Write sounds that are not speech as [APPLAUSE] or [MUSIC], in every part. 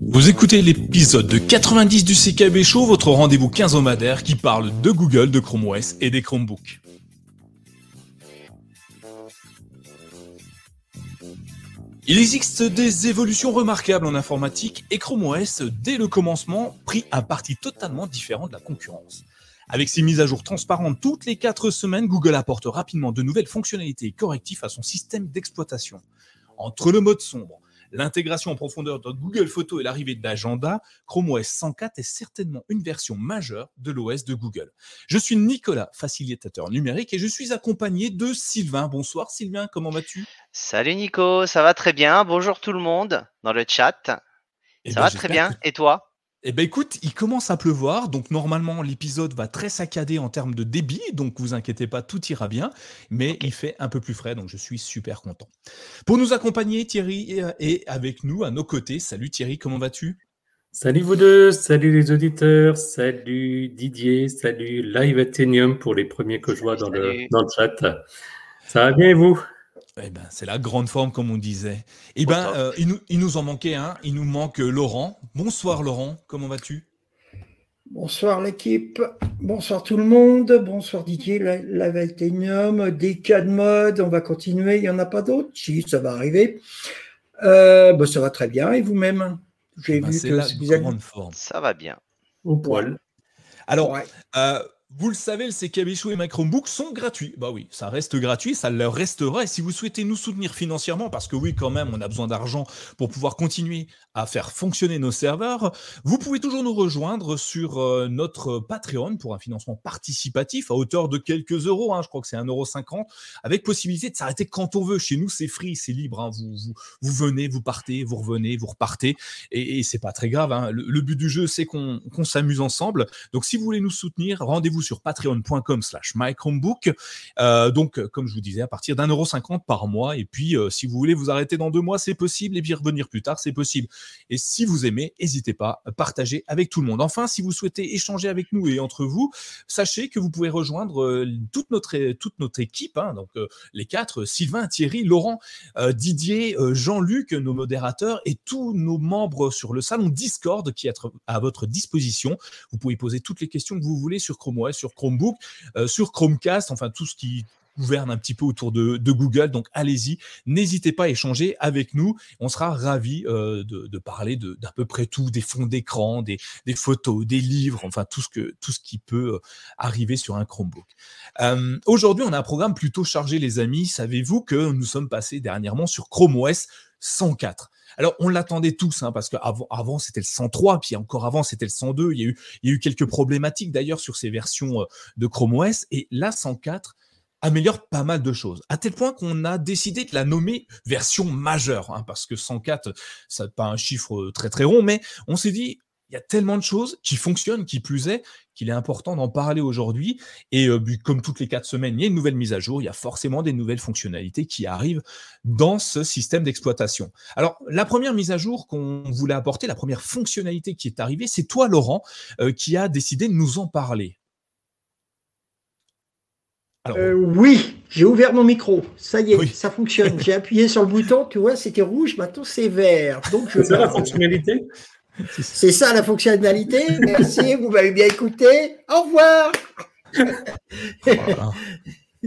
Vous écoutez l'épisode de 90 du CKB Show, votre rendez-vous quinzomadaire qui parle de Google, de Chrome OS et des Chromebooks. Il existe des évolutions remarquables en informatique et Chrome OS, dès le commencement, prit un parti totalement différent de la concurrence. Avec ses mises à jour transparentes toutes les 4 semaines, Google apporte rapidement de nouvelles fonctionnalités et correctifs à son système d'exploitation. Entre le mode sombre, l'intégration en profondeur de Google Photos et l'arrivée d'Agenda, Chrome OS 104 est certainement une version majeure de l'OS de Google. Je suis Nicolas, facilitateur numérique, et je suis accompagné de Sylvain. Bonsoir Sylvain, comment vas-tu? Salut Nico, ça va très bien. Bonjour tout le monde dans le chat. Eh ça ben, va très bien. que- Et toi? Eh ben écoute, il commence à pleuvoir, donc normalement l'épisode va très saccader en termes de débit, donc vous inquiétez pas, tout ira bien, mais il fait un peu plus frais, donc je suis super content. Pour nous accompagner, Thierry est- est avec nous à nos côtés. Salut Thierry, comment vas-tu? Salut vous deux, salut les auditeurs, salut Didier, salut Live Athenium pour les premiers que je vois dans le, dans le chat. Ça va bien et vous? Eh ben, c'est la grande forme, comme on disait. Eh ben, euh, il, nous, il nous en manquait un. Il nous manque euh, Laurent. Bonsoir Laurent, comment vas-tu? Bonsoir l'équipe, bonsoir tout le monde, bonsoir Didier, la, la Valtenium, des cas de mode, on va continuer, il n'y en a pas d'autres? Si, ça va arriver. Euh, bah, ça va très bien, et vous-même? J'ai Eh ben, vu que la vous avez... grande forme. Ça va bien. Au poil. Alors, Ouais. Euh, vous le savez, le CKB Show et My Chromebook sont gratuits. Bah oui, ça reste gratuit, ça le restera. Et si vous souhaitez nous soutenir financièrement, parce que oui, quand même, on a besoin d'argent pour pouvoir continuer à faire fonctionner nos serveurs, vous pouvez toujours nous rejoindre sur euh, notre Patreon pour un financement participatif à hauteur de quelques euros. hein. je crois que c'est 1,50€, avec possibilité de s'arrêter quand on veut. Chez nous, c'est free, c'est libre. hein. Vous, vous, venez, vous partez, vous revenez, vous repartez. Et, et c'est pas très grave. hein. Le, but du jeu, c'est qu'on s'amuse ensemble. Donc, si vous voulez nous soutenir, rendez-vous sur patreon.com slash mychromebook. Euh, donc, euh, comme je vous disais, à partir d'un euro cinquante par mois. Et puis, euh, si vous voulez vous arrêter dans deux mois, c'est possible. Et puis revenir plus tard, c'est possible. Et si vous aimez, n'hésitez pas à partager avec tout le monde. Enfin, si vous souhaitez échanger avec nous et entre vous, sachez que vous pouvez rejoindre euh, toute notre, toute notre équipe. hein. donc, les quatre, Sylvain, Thierry, Laurent, Didier, Jean-Luc, nos modérateurs et tous nos membres sur le salon Discord qui est à votre disposition. Vous pouvez poser toutes les questions que vous voulez sur Chrome Sur Chromebook, euh, sur Chromecast, enfin tout ce qui gouverne un petit peu autour de, Google. Donc allez-y, n'hésitez pas à échanger avec nous. On sera ravis euh, de, de parler d'à peu près tout, des fonds d'écran, des, photos, des livres, enfin tout ce, que, tout ce qui peut euh, arriver sur un Chromebook. Aujourd'hui, on a un programme plutôt chargé, les amis. Savez-vous que nous sommes passés dernièrement sur Chrome OS 104 alors, on l'attendait tous, hein, parce qu'avant avant, c'était le 103, puis encore avant, c'était le 102. Il y, a eu, il y a eu quelques problématiques d'ailleurs sur ces versions euh, de Chrome OS. Et la 104 améliore pas mal de choses, à tel point qu'on a décidé de la nommer version majeure, hein, parce que 104, ça pas un chiffre euh, très très rond, mais on s'est dit, il y a tellement de choses qui fonctionnent, qui plus est, qu'il est important d'en parler aujourd'hui. Et euh, comme toutes les quatre semaines, il y a une nouvelle mise à jour, il y a forcément des nouvelles fonctionnalités qui arrivent dans ce système d'exploitation. Alors, la première mise à jour qu'on voulait apporter, la première fonctionnalité qui est arrivée, c'est toi, Laurent, euh, qui a décidé de nous en parler. Alors, Euh, oui, j'ai ouvert mon micro, ça y est, Oui. ça fonctionne. J'ai appuyé sur le bouton, tu vois, c'était rouge, maintenant c'est vert. Donc je C'est ça la fonctionnalité? C'est ça la fonctionnalité. Merci, vous m'avez bien écouté. Au revoir. voilà.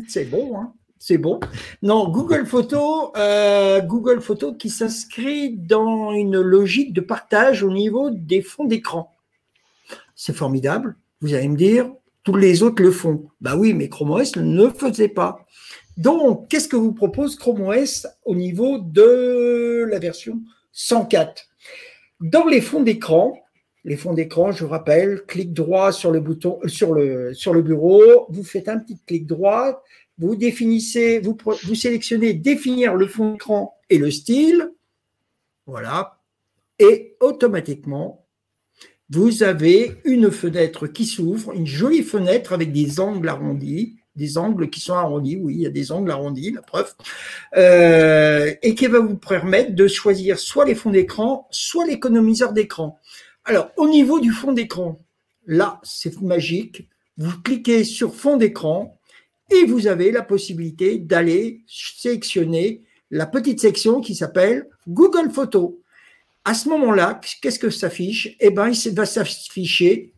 C'est bon, hein c'est bon. Non, Google Photos, euh, Google Photos qui s'inscrit dans une logique de partage au niveau des fonds d'écran. C'est formidable. Vous allez me dire, tous les autres le font. Bah oui, mais Chrome OS ne le faisait pas. Donc, qu'est-ce que vous propose Chrome OS au niveau de la version 104 Dans les fonds d'écran, les fonds d'écran, je vous rappelle, clic droit sur le bouton, euh, sur le, bureau, vous faites un petit clic droit, vous définissez, vous, vous sélectionnez définir le fond d'écran et le style. Voilà. Et automatiquement, vous avez une fenêtre qui s'ouvre, une jolie fenêtre avec des angles arrondis, des angles qui sont arrondis, oui, il y a des angles arrondis, la preuve, euh, et qui va vous permettre de choisir soit les fonds d'écran, soit l'économiseur d'écran. Alors, au niveau du fond d'écran, là, c'est magique. Vous cliquez sur fond d'écran et vous avez la possibilité d'aller sélectionner la petite section qui s'appelle Google Photos. À ce moment-là, qu'est-ce que s'affiche? Eh bien, il va s'afficher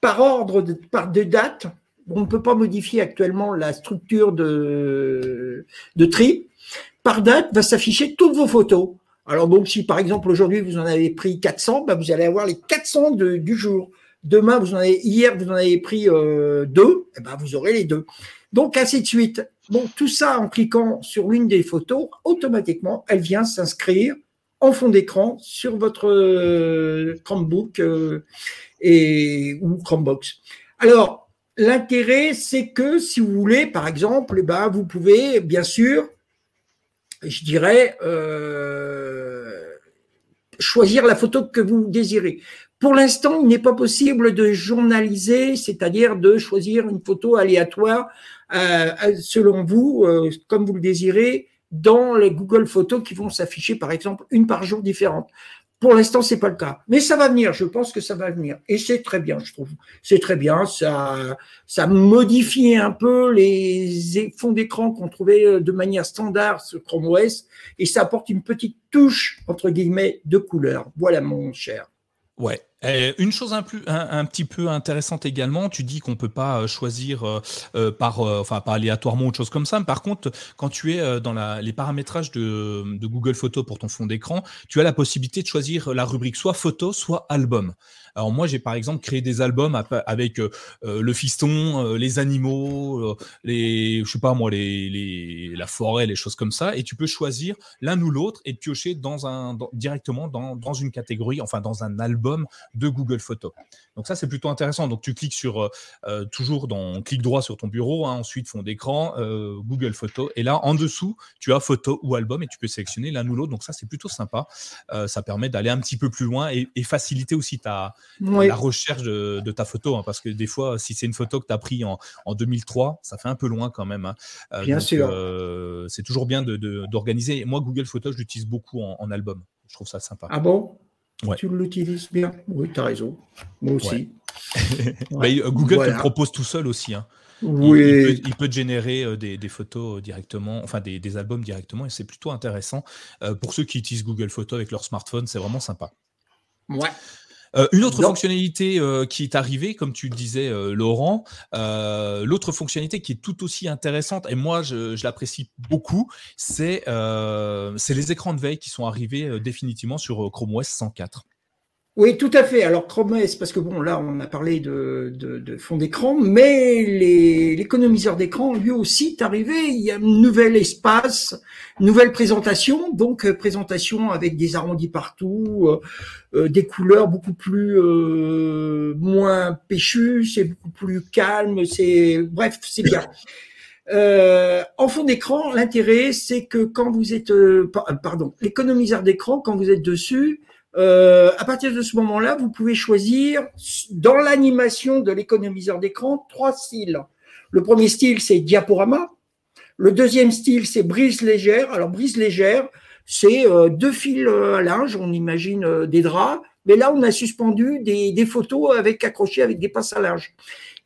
par ordre par de date. On ne peut pas modifier actuellement la structure de, de tri. Par date, va s'afficher toutes vos photos. Alors donc, si par exemple aujourd'hui vous en avez pris 400, bah, vous allez avoir les 400 du jour. Demain, vous en avez, hier, vous en avez pris euh, deux, eh ben, vous aurez les deux. Donc, ainsi de suite. Bon, tout ça en cliquant sur l'une des photos, automatiquement, elle vient s'inscrire en fond d'écran sur votre euh, Chromebook euh, et, ou Chromebox. Alors, l'intérêt, c'est que si vous voulez, par exemple, eh ben, vous pouvez, bien sûr, je dirais, euh, choisir la photo que vous désirez. Pour l'instant, il n'est pas possible de journaliser, c'est-à-dire de choisir une photo aléatoire euh, selon vous, euh, comme vous le désirez, dans les Google Photos qui vont s'afficher, par exemple, une par jour différente. Pour l'instant, c'est pas le cas, mais ça va venir. Je pense que ça va venir, et c'est très bien, je trouve. C'est très bien. Ça, ça modifie un peu les fonds d'écran qu'on trouvait euh, de manière standard sur Chrome OS, et ça apporte une petite touche entre guillemets de couleur. Voilà, mon cher. Ouais. Une chose un, plus, un, petit peu intéressante également, tu dis qu'on peut pas euh, choisir euh, euh, par, enfin, pas aléatoirement ou autre chose comme ça. Mais par contre, quand tu es dans la, les paramétrages de, Google Photos pour ton fond d'écran, tu as la possibilité de choisir la rubrique soit photo, soit album. Alors moi, j'ai par exemple créé des albums avec euh, euh, le fiston, euh, les animaux, les, je sais pas moi, les, les, la forêt, les choses comme ça, et tu peux choisir l'un ou l'autre et piocher dans un directement dans, dans, une catégorie, enfin dans un album de Google Photos. Donc ça, c'est plutôt intéressant. Donc tu cliques sur toujours dans clic droit sur ton bureau, hein, ensuite fond d'écran, Google Photos, et là en dessous, tu as photo ou album et tu peux sélectionner l'un ou l'autre. Donc ça, c'est plutôt sympa. ça permet d'aller un petit peu plus loin et, et faciliter aussi ta la recherche de, ta photo, hein, parce que des fois, si c'est une photo que tu as pris en, 2003, ça fait un peu loin quand même. Hein. Euh, bien sûr. Euh, c'est toujours bien d'organiser. De, Moi, Google Photos, je l'utilise beaucoup en, album. Je trouve ça sympa. Ah bon? Tu l'utilises bien Oui, tu as raison. Moi aussi. [LAUGHS] Bah, Google te le propose tout seul aussi. Hein. Oui. Il, peut, te générer euh, des, photos directement, enfin des, albums directement, et c'est plutôt intéressant. pour ceux qui utilisent Google Photos avec leur smartphone, c'est vraiment sympa. Ouais. Euh, une autre fonctionnalité euh, qui est arrivée, comme tu le disais, euh, Laurent, l'autre fonctionnalité qui est tout aussi intéressante, et moi je, je l'apprécie beaucoup, c'est les écrans de veille qui sont arrivés définitivement sur Chrome OS 104. Oui, tout à fait. Alors Chrome OS, parce que bon, là, on a parlé de, de, fond d'écran, mais l'économiseur d'écran, lui aussi, est arrivé. Il y a un nouvel espace, nouvelle présentation, donc euh, présentation avec des arrondis partout, euh, euh, des couleurs beaucoup plus moins péchues, c'est beaucoup plus calme, c'est bref, c'est bien. en fond d'écran, l'intérêt, c'est que quand vous êtes, pardon, l'économiseur d'écran, quand vous êtes dessus, euh, à partir de ce moment-là, vous pouvez choisir dans l'animation de l'économiseur d'écran trois styles. Le premier style, c'est diaporama. Le deuxième style, c'est brise légère. Alors, brise légère, c'est euh, deux fils euh, à linge, on imagine des draps, mais là, on a suspendu des, des photos avec accrochées avec des passes à linge.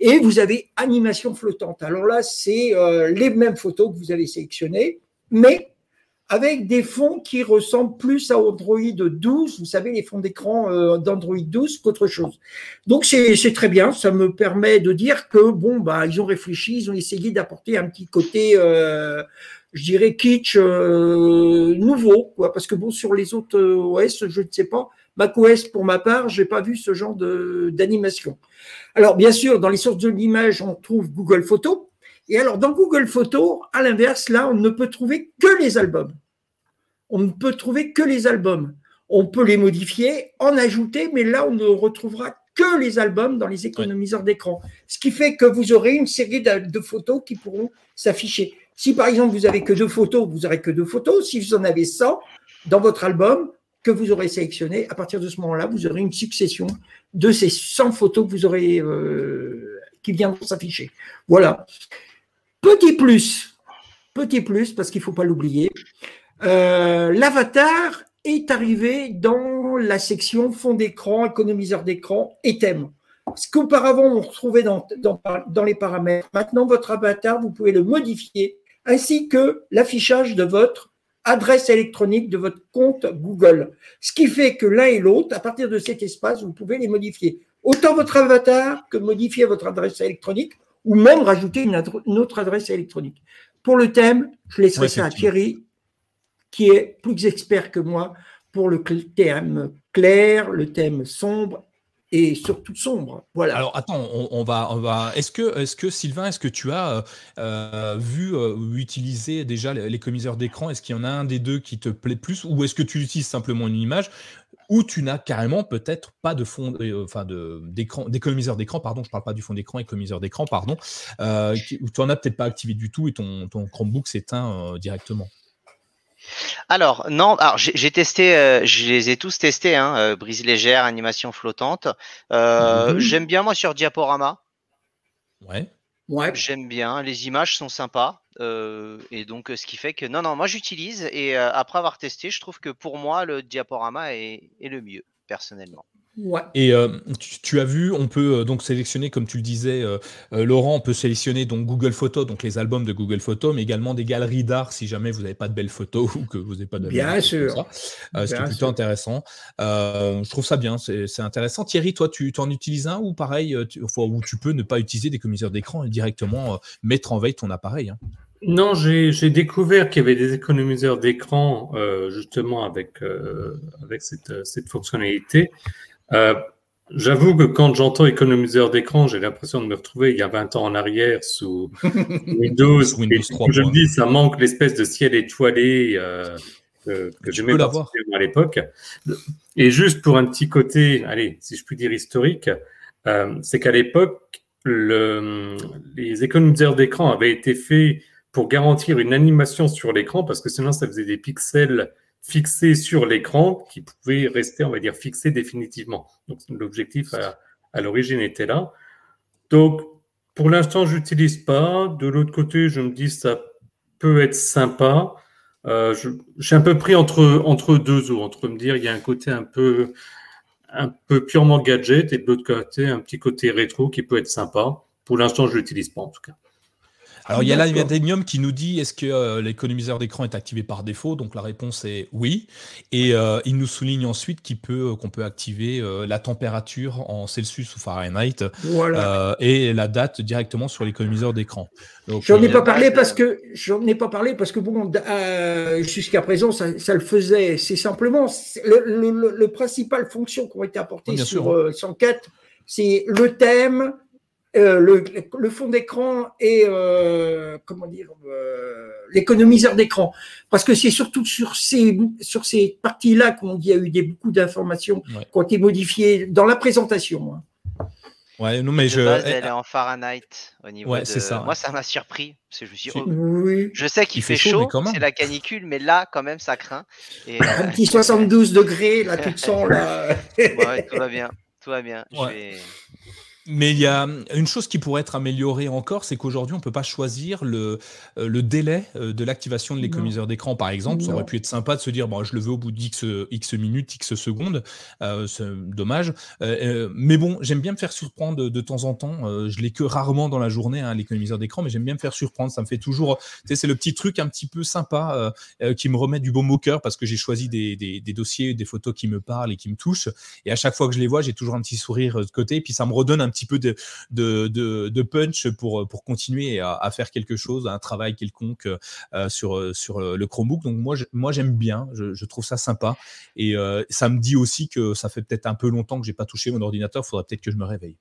Et vous avez animation flottante. Alors là, c'est les mêmes photos que vous avez sélectionnées, mais avec des fonds qui ressemblent plus à Android 12, vous savez, les fonds d'écran euh, d'Android 12 qu'autre chose. Donc c'est très bien, ça me permet de dire que bon, bah ils ont réfléchi, ils ont essayé d'apporter un petit côté, euh, je dirais kitsch euh, nouveau, quoi, parce que bon sur les autres OS, je ne sais pas, macOS pour ma part, j'ai pas vu ce genre d'animation. Alors bien sûr, dans les sources de l'image, on trouve Google Photos et alors, dans Google Photos, à l'inverse, là, on ne peut trouver que les albums. On ne peut trouver que les albums. On peut les modifier, en ajouter, mais là, on ne retrouvera que les albums dans les économiseurs d'écran. Ce qui fait que vous aurez une série de, photos qui pourront s'afficher. Si par exemple vous avez que deux photos, vous aurez que deux photos. Si vous en avez 100 dans votre album que vous aurez sélectionné, à partir de ce moment-là, vous aurez une succession de ces 100 photos que vous aurez euh, qui viendront s'afficher. Voilà. Petit plus, petit plus, parce qu'il ne faut pas l'oublier, euh, l'avatar est arrivé dans la section fond d'écran, économiseur d'écran et thème. Ce qu'auparavant on retrouvait dans, dans, les paramètres. Maintenant, votre avatar, vous pouvez le modifier, ainsi que l'affichage de votre adresse électronique de votre compte Google. Ce qui fait que l'un et l'autre, à partir de cet espace, vous pouvez les modifier. Autant votre avatar que modifier votre adresse électronique ou même rajouter une, autre adresse électronique. Pour le thème, je laisserai ça à Thierry, qui est plus expert que moi pour le thème clair, le thème sombre et surtout sombre. Voilà. Alors attends, on, va, on va. Est-ce que, est-ce que Sylvain, est-ce que tu as euh, euh, vu euh, utiliser déjà les, commiseurs d'écran? Est-ce qu'il y en a un des deux qui te plaît plus, ou est-ce que tu utilises simplement une image? Ou tu n'as carrément peut-être pas de fond, de d'écran, d'économiseur d'écran, pardon, je parle pas du fond d'écran, économiseur d'écran, pardon, ou tu en as peut-être pas activé du tout et ton, ton Chromebook s'éteint directement? Alors, non, alors j'ai testé, euh, je les ai tous testés, hein, euh, brise légère, animation flottante. Euh, mhm. J'aime bien moi sur diaporama. Ouais. Ouais. J'aime bien, les images sont sympas. et donc, ce qui fait que, non, non, moi j'utilise et après avoir testé, je trouve que pour moi, le diaporama est le mieux, personnellement. Et euh, tu, as vu, on peut euh, donc sélectionner, comme tu le disais, euh, Laurent, on peut sélectionner donc Google Photos, donc les albums de Google Photos, mais également des galeries d'art si jamais vous n'avez pas de belles photos [LAUGHS] ou que vous n'avez pas de Bien sûr. C'est plutôt intéressant. je trouve ça bien, c'est intéressant. Thierry, toi, tu en utilises un ou pareil, tu, ou tu peux ne pas utiliser des commiseurs d'écran et directement mettre en veille ton appareil hein? Non, j'ai découvert qu'il y avait des économiseurs d'écran justement avec, avec cette, cette fonctionnalité. Euh, j'avoue que quand j'entends économiseur d'écran, j'ai l'impression de me retrouver il y a 20 ans en arrière sous [LAUGHS] Windows. Windows 3, je me dis, ça manque l'espèce de ciel étoilé euh, que, que j'aimais à l'époque. Et juste pour un petit côté, allez, si je puis dire historique, euh, c'est qu'à l'époque, le, les économiseurs d'écran avaient été faits pour garantir une animation sur l'écran parce que sinon ça faisait des pixels fixé sur l'écran qui pouvait rester, on va dire, fixé définitivement. Donc l'objectif à, l'origine était là. Donc pour l'instant, je n'utilise pas. De l'autre côté, je me dis ça peut être sympa. Euh, J'ai un peu pris entre, entre deux eaux, entre me dire il y a un côté un peu, un peu purement gadget et de l'autre côté un petit côté rétro qui peut être sympa. Pour l'instant, je l'utilise pas en tout cas. Alors, il y a l'Adenium qui nous dit est-ce que euh, l'économiseur d'écran est activé par défaut? Donc, la réponse est oui. Et euh, il nous souligne ensuite qu'on peut, qu'on peut activer euh, la température en Celsius ou Fahrenheit et la date directement sur l'économiseur d'écran. J'en ai pas parlé parce que ai pas parlé parce que bon, jusqu'à présent, ça, le faisait. C'est simplement le, le, principal fonction qui ont été apportées sur 104, c'est le thème, euh, le, fond d'écran et euh, comment dire euh, l'économiseur d'écran parce que c'est surtout sur ces sur ces parties-là qu'on y a eu des, beaucoup d'informations qui ont été modifiées dans la présentation. Hein. Ouais, non mais je. elle est en Fahrenheit au niveau ouais, de. Ça, Moi, ça m'a surpris parce que je me suis. oui. Je sais qu'il fait, chaud, c'est la canicule, mais là, quand même, ça craint. Et, Un petit 72 degrés, là, tout le là. [LAUGHS] ouais, tout va bien, tout va bien. Je vais... Mais il y a une chose qui pourrait être améliorée encore, c'est qu'aujourd'hui, on ne peut pas choisir le, euh, le délai euh, de l'activation de l'économiseur d'écran, par exemple. Ça aurait pu être sympa de se dire, bon, je le veux au bout d'X X minutes, X secondes. Euh, c'est dommage. mais bon, j'aime bien me faire surprendre de, temps en temps. je l'ai que rarement dans la journée, hein, l'économiseur d'écran, mais j'aime bien me faire surprendre. Ça me fait toujours. C'est le petit truc un petit peu sympa qui me remet du baume au cœur parce que j'ai choisi des, des, des, dossiers, des photos qui me parlent et qui me touchent. Et à chaque fois que je les vois, j'ai toujours un petit sourire de côté. Et puis ça me redonne un petit peu de, de, de, punch pour, pour continuer à, faire quelque chose, un travail quelconque euh, sur, sur le Chromebook. Donc moi, moi j'aime bien, je, trouve ça sympa. Et euh, ça me dit aussi que ça fait peut-être un peu longtemps que j'ai pas touché mon ordinateur, il faudrait peut-être que je me réveille.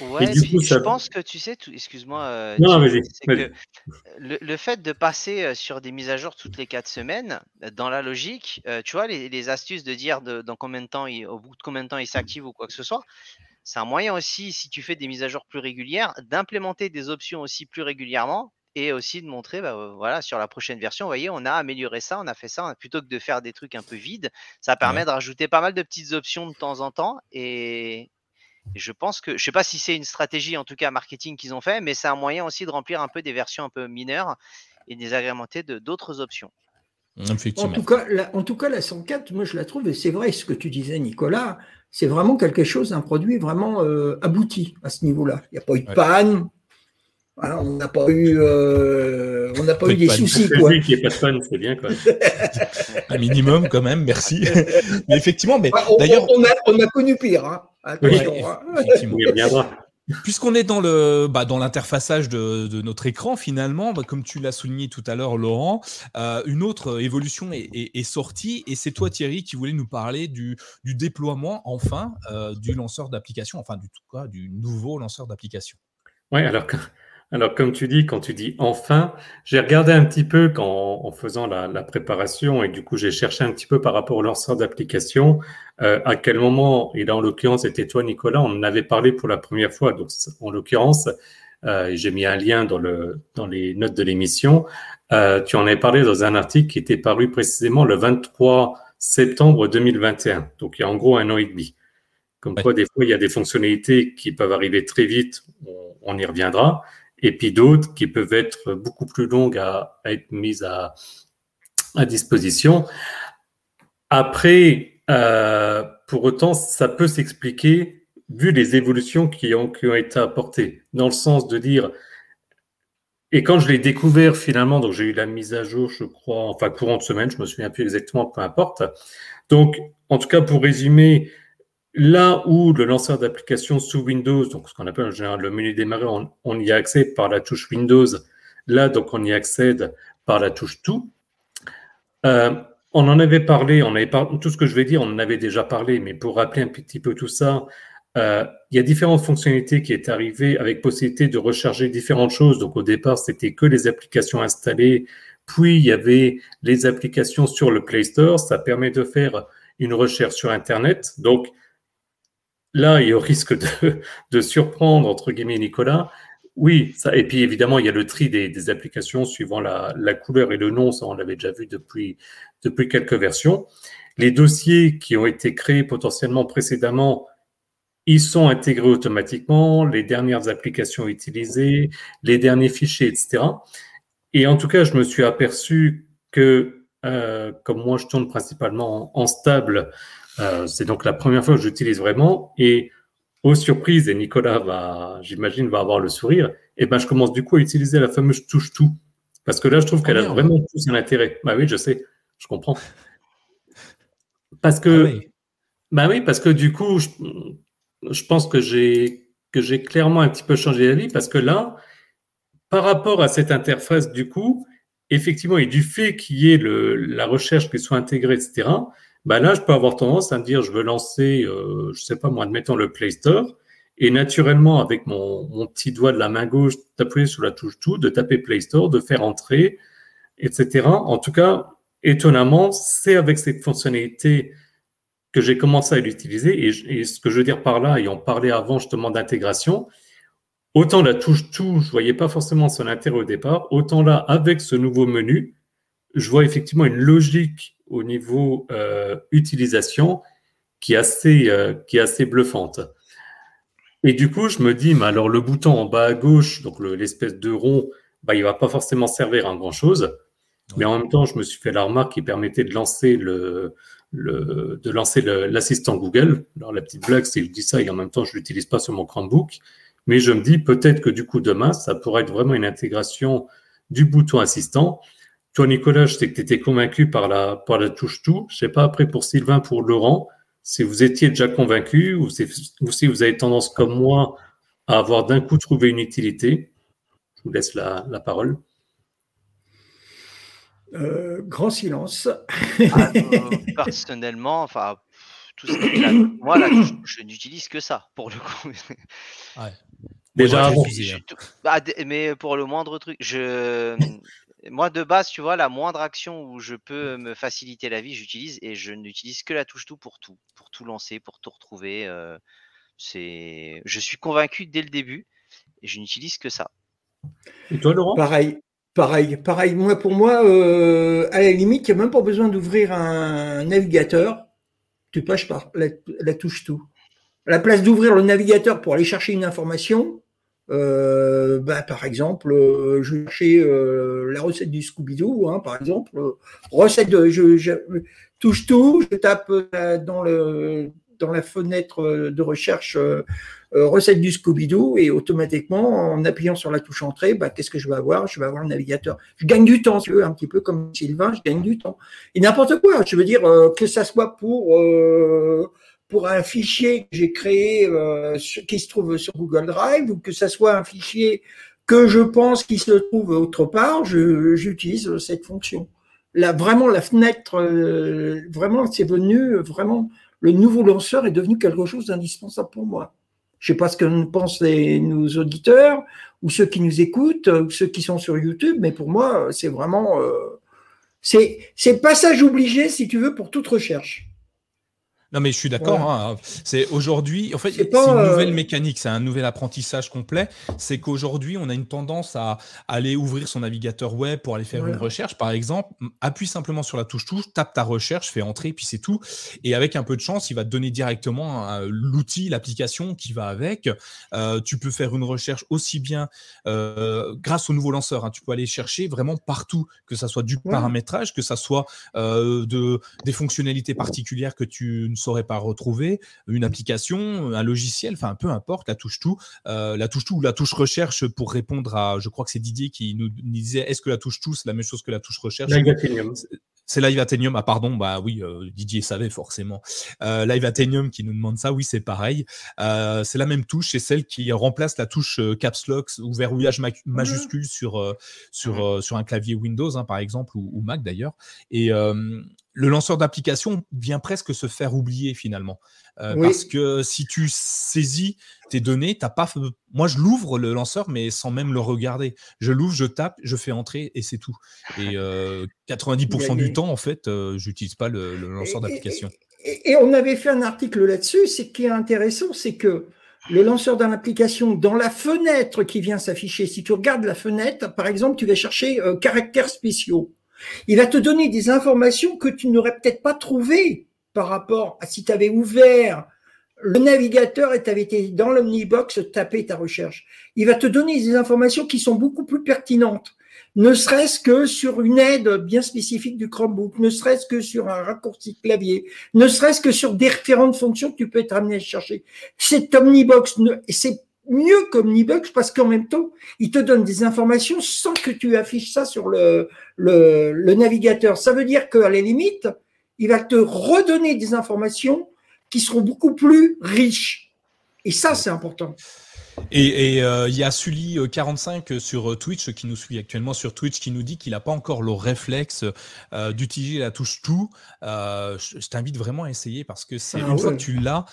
Ouais, je pense que tu sais, excuse-moi, euh, le, le, fait de passer sur des mises à jour toutes les quatre semaines, dans la logique, tu vois, les, les, astuces de dire de, dans combien de temps, il, au bout de combien de temps il s'active ou quoi que ce soit, c'est un moyen aussi, si tu fais des mises à jour plus régulières, d'implémenter des options aussi plus régulièrement et aussi de montrer, bah, voilà, sur la prochaine version, vous voyez, on a amélioré ça, on a fait ça, plutôt que de faire des trucs un peu vides, ça permet de rajouter pas mal de petites options de temps en temps. Et, je pense que, je sais pas si c'est une stratégie, en tout cas marketing qu'ils ont fait, mais c'est un moyen aussi de remplir un peu des versions un peu mineures et de les agrémenter de d'autres options. En tout, cas, la, en tout cas, la 104, moi je la trouve, et c'est vrai ce que tu disais, Nicolas, c'est vraiment quelque chose, un produit vraiment euh, abouti à ce niveau-là. Il n'y a pas eu de panne. Hein, on n'a pas eu, euh, on n'a pas eu des soucis. Quoi. Est pas de c'est bien quoi. [LAUGHS] Un minimum quand même, merci. [LAUGHS] mais effectivement, mais d'ailleurs, on a, on a connu pire. Hein. Attention. Oui, hein. effectivement. Il reviendra. Puisqu'on est dans le bah, dans l'interfaçage de, notre écran, finalement, bah, comme tu l'as souligné tout à l'heure, Laurent, euh, une autre évolution est, sortie et c'est toi, Thierry, qui voulais nous parler du, du déploiement, enfin, euh, du lanceur d'application, enfin, du tout cas, du nouveau lanceur d'application. Oui, alors alors, comme tu dis, quand tu dis enfin, j'ai regardé un petit peu quand, en faisant la, la, préparation et du coup, j'ai cherché un petit peu par rapport au lanceur d'application, euh, à quel moment, et là, en l'occurrence, c'était toi, Nicolas, on en avait parlé pour la première fois. Donc, en l'occurrence, euh, j'ai mis un lien dans, le, dans les notes de l'émission. Euh, tu en avais parlé dans un article qui était paru précisément le 23 septembre 2021. Donc, il y a en gros un an et demi. Comme quoi, des fois, il y a des fonctionnalités qui peuvent arriver très vite, on, on y reviendra et puis d'autres qui peuvent être beaucoup plus longues à, être mises à, disposition. Après, euh, pour autant, ça peut s'expliquer vu les évolutions qui ont, qui ont été apportées, dans le sens de dire, et quand je l'ai découvert finalement, donc j'ai eu la mise à jour, je crois, enfin courant de semaine, je me souviens plus exactement, peu importe. Donc, en tout cas, pour résumer, Là où le lanceur d'application sous Windows, donc ce qu'on appelle en général le menu démarrer, on, y accède par la touche Windows. Là, donc, on y accède par la touche Tout. Euh, on en avait parlé, on avait tout ce que je vais dire, on en avait déjà parlé, mais pour rappeler un petit peu tout ça, euh, il y a différentes fonctionnalités qui est arrivées avec possibilité de recharger différentes choses. Donc au départ, c'était que les applications installées, puis il y avait les applications sur le Play Store. Ça permet de faire une recherche sur Internet. Donc là, il y a risque [LAUGHS] de, surprendre, entre guillemets, Nicolas. Oui, ça, et puis évidemment, il y a le tri des, applications suivant la, couleur et le nom, ça on l'avait déjà vu depuis, depuis quelques versions. Les dossiers qui ont été créés potentiellement précédemment, ils sont intégrés automatiquement, les dernières applications utilisées, les derniers fichiers, etc. Et en tout cas, je me suis aperçu que, euh, comme moi je tourne principalement en stable, euh, c'est donc la première fois que j'utilise vraiment. Et aux surprises, et Nicolas va, j'imagine, va avoir le sourire, et ben je commence du coup à utiliser la fameuse touche tout. Parce que là, je trouve qu'elle a vraiment tout un intérêt. Bah oui, je sais, je comprends. Parce que, ah oui. bah oui, parce que du coup, je, je pense que j'ai que j'ai clairement un petit peu changé d'avis parce que là, par rapport à cette interface, du coup, effectivement, et du fait qu'il y ait le, la recherche qui soit intégrée, etc., bah là, je peux avoir tendance à me dire, je veux lancer, euh, je sais pas moi, admettons le Play Store, et naturellement, avec mon, petit doigt de la main gauche, d'appuyer sur la touche tout, de taper Play Store, de faire entrer, etc. En tout cas, étonnamment, c'est avec cette fonctionnalité que j'ai commencé à l'utiliser. Et, et, ce que je veux dire par là, ayant parlé avant justement d'intégration, autant la touche tout, je voyais pas forcément son intérêt au départ, autant là, avec ce nouveau menu, je vois effectivement une logique au niveau euh, utilisation qui est, assez, euh, qui est assez bluffante. Et du coup, je me dis, mais alors le bouton en bas à gauche, donc l'espèce de rond, bah, il va pas forcément servir à grand-chose. Mais en même temps, je me suis fait la remarque qui permettait de lancer le, le de lancer l'assistant Google. Alors la petite blague, c'est que je dis ça et en même temps, je l'utilise pas sur mon Chromebook. Mais je me dis peut-être que du coup demain, ça pourrait être vraiment une intégration du bouton assistant toi, Nicolas, je sais que tu étais convaincu par la, par la touche tout. Je sais pas après pour Sylvain, pour Laurent, si vous étiez déjà convaincu ou, si vous avez tendance comme moi à avoir d'un coup trouvé une utilité. Je vous laisse la, parole. Euh, grand silence. Ah, [LAUGHS] euh, personnellement, enfin, tout moi, là, je, n'utilise que ça pour le coup. Déjà, bah, mais pour le moindre truc, je moi, de base, tu vois, la moindre action où je peux me faciliter la vie, j'utilise et je n'utilise que la touche tout pour tout, pour tout lancer, pour tout retrouver. Euh, c'est, je suis convaincu dès le début et je n'utilise que ça. Et toi, Laurent? Pareil. Pareil, pareil. Moi, pour moi, euh, à la limite, il n'y a même pas besoin d'ouvrir un navigateur. Tu passes par la touche tout. À la place d'ouvrir le navigateur pour aller chercher une information, euh, bah, par exemple, euh, je cherchais euh, la recette du Scooby-Doo, hein, par exemple. recette de, je, touche tout, je tape dans le dans la fenêtre de recherche recette du Scooby-Doo et automatiquement, en appuyant sur la touche entrée, bah, qu'est-ce que je vais avoir? Je vais avoir le navigateur. Je gagne du temps, tu veux, un petit peu comme Sylvain, je gagne du temps. Et n'importe quoi, je veux dire que ça soit pour pour un fichier que j'ai créé qui se trouve sur Google Drive ou que ça soit un fichier que je pense qu'il se trouve autre part, j'utilise cette fonction. Là, vraiment, la fenêtre, euh, vraiment, c'est venu, vraiment, le nouveau lanceur est devenu quelque chose d'indispensable pour moi. Je sais pas ce que pensent les, nos auditeurs, ou ceux qui nous écoutent, ou ceux qui sont sur YouTube, mais pour moi, c'est vraiment, euh, c'est passage obligé, si tu veux, pour toute recherche. Non, mais je suis d'accord. Hein. C'est aujourd'hui, en fait, c'est une nouvelle euh, mécanique, c'est un nouvel apprentissage complet. C'est qu'aujourd'hui, on a une tendance à aller ouvrir son navigateur web pour aller faire une recherche, par exemple. Appuie simplement sur la touche touche, tape ta recherche, fais entrer, puis c'est tout. Et avec un peu de chance, il va te donner directement euh, l'outil, l'application qui va avec. Euh, tu peux faire une recherche aussi bien grâce au nouveau lanceur. Hein. tu peux aller chercher vraiment partout, que ça soit du paramétrage, que ça soit de des fonctionnalités particulières que tu ne saurait pas retrouver, une application, un logiciel, enfin peu importe, la touche tout, euh, la touche tout ou la touche recherche pour répondre à, je crois que c'est Didier qui nous disait, est-ce que la touche tout c'est la même chose que la touche recherche? C'est Live Athenium. Ah, pardon, bah oui, euh, Didier savait forcément. Euh, Live Athenium qui nous demande ça, oui, c'est pareil. C'est la même touche, c'est celle qui remplace la touche Caps Lock ou verrouillage majuscule sur, sur, sur un clavier Windows, hein, par exemple, ou, ou Mac d'ailleurs. Et le lanceur d'application vient presque se faire oublier finalement. Euh, parce que si tu saisis tes données, t'as pas. Moi, je l'ouvre le lanceur, mais sans même le regarder. Je l'ouvre, je tape, je fais entrer et c'est tout. Et 90% euh, [LAUGHS] du temps, en fait, euh, j'utilise pas le, lanceur d'application. Et, on avait fait un article là-dessus. Ce qui est intéressant, c'est que le lanceur d'une application, dans la fenêtre qui vient s'afficher, si tu regardes la fenêtre, par exemple, tu vas chercher caractères spéciaux. Il va te donner des informations que tu n'aurais peut-être pas trouvées par rapport à si tu avais ouvert le navigateur et tu avais été dans l'Omnibox taper ta recherche. Il va te donner des informations qui sont beaucoup plus pertinentes, ne serait-ce que sur une aide bien spécifique du Chromebook, ne serait-ce que sur un raccourci clavier, ne serait-ce que sur différentes fonctions que tu peux être amené à chercher. Cet Omnibox, c'est mieux comme Nibox parce qu'en même temps, il te donne des informations sans que tu affiches ça sur le navigateur. Ça veut dire qu'à la limite, il va te redonner des informations qui seront beaucoup plus riches. Et ça, c'est important. Et euh, il y a Sully45 euh, sur euh, Twitch qui nous suit actuellement sur Twitch qui nous dit qu'il n'a pas encore le réflexe d'utiliser la touche tout. je, t'invite vraiment à essayer parce que c'est ah une fois que tu l'as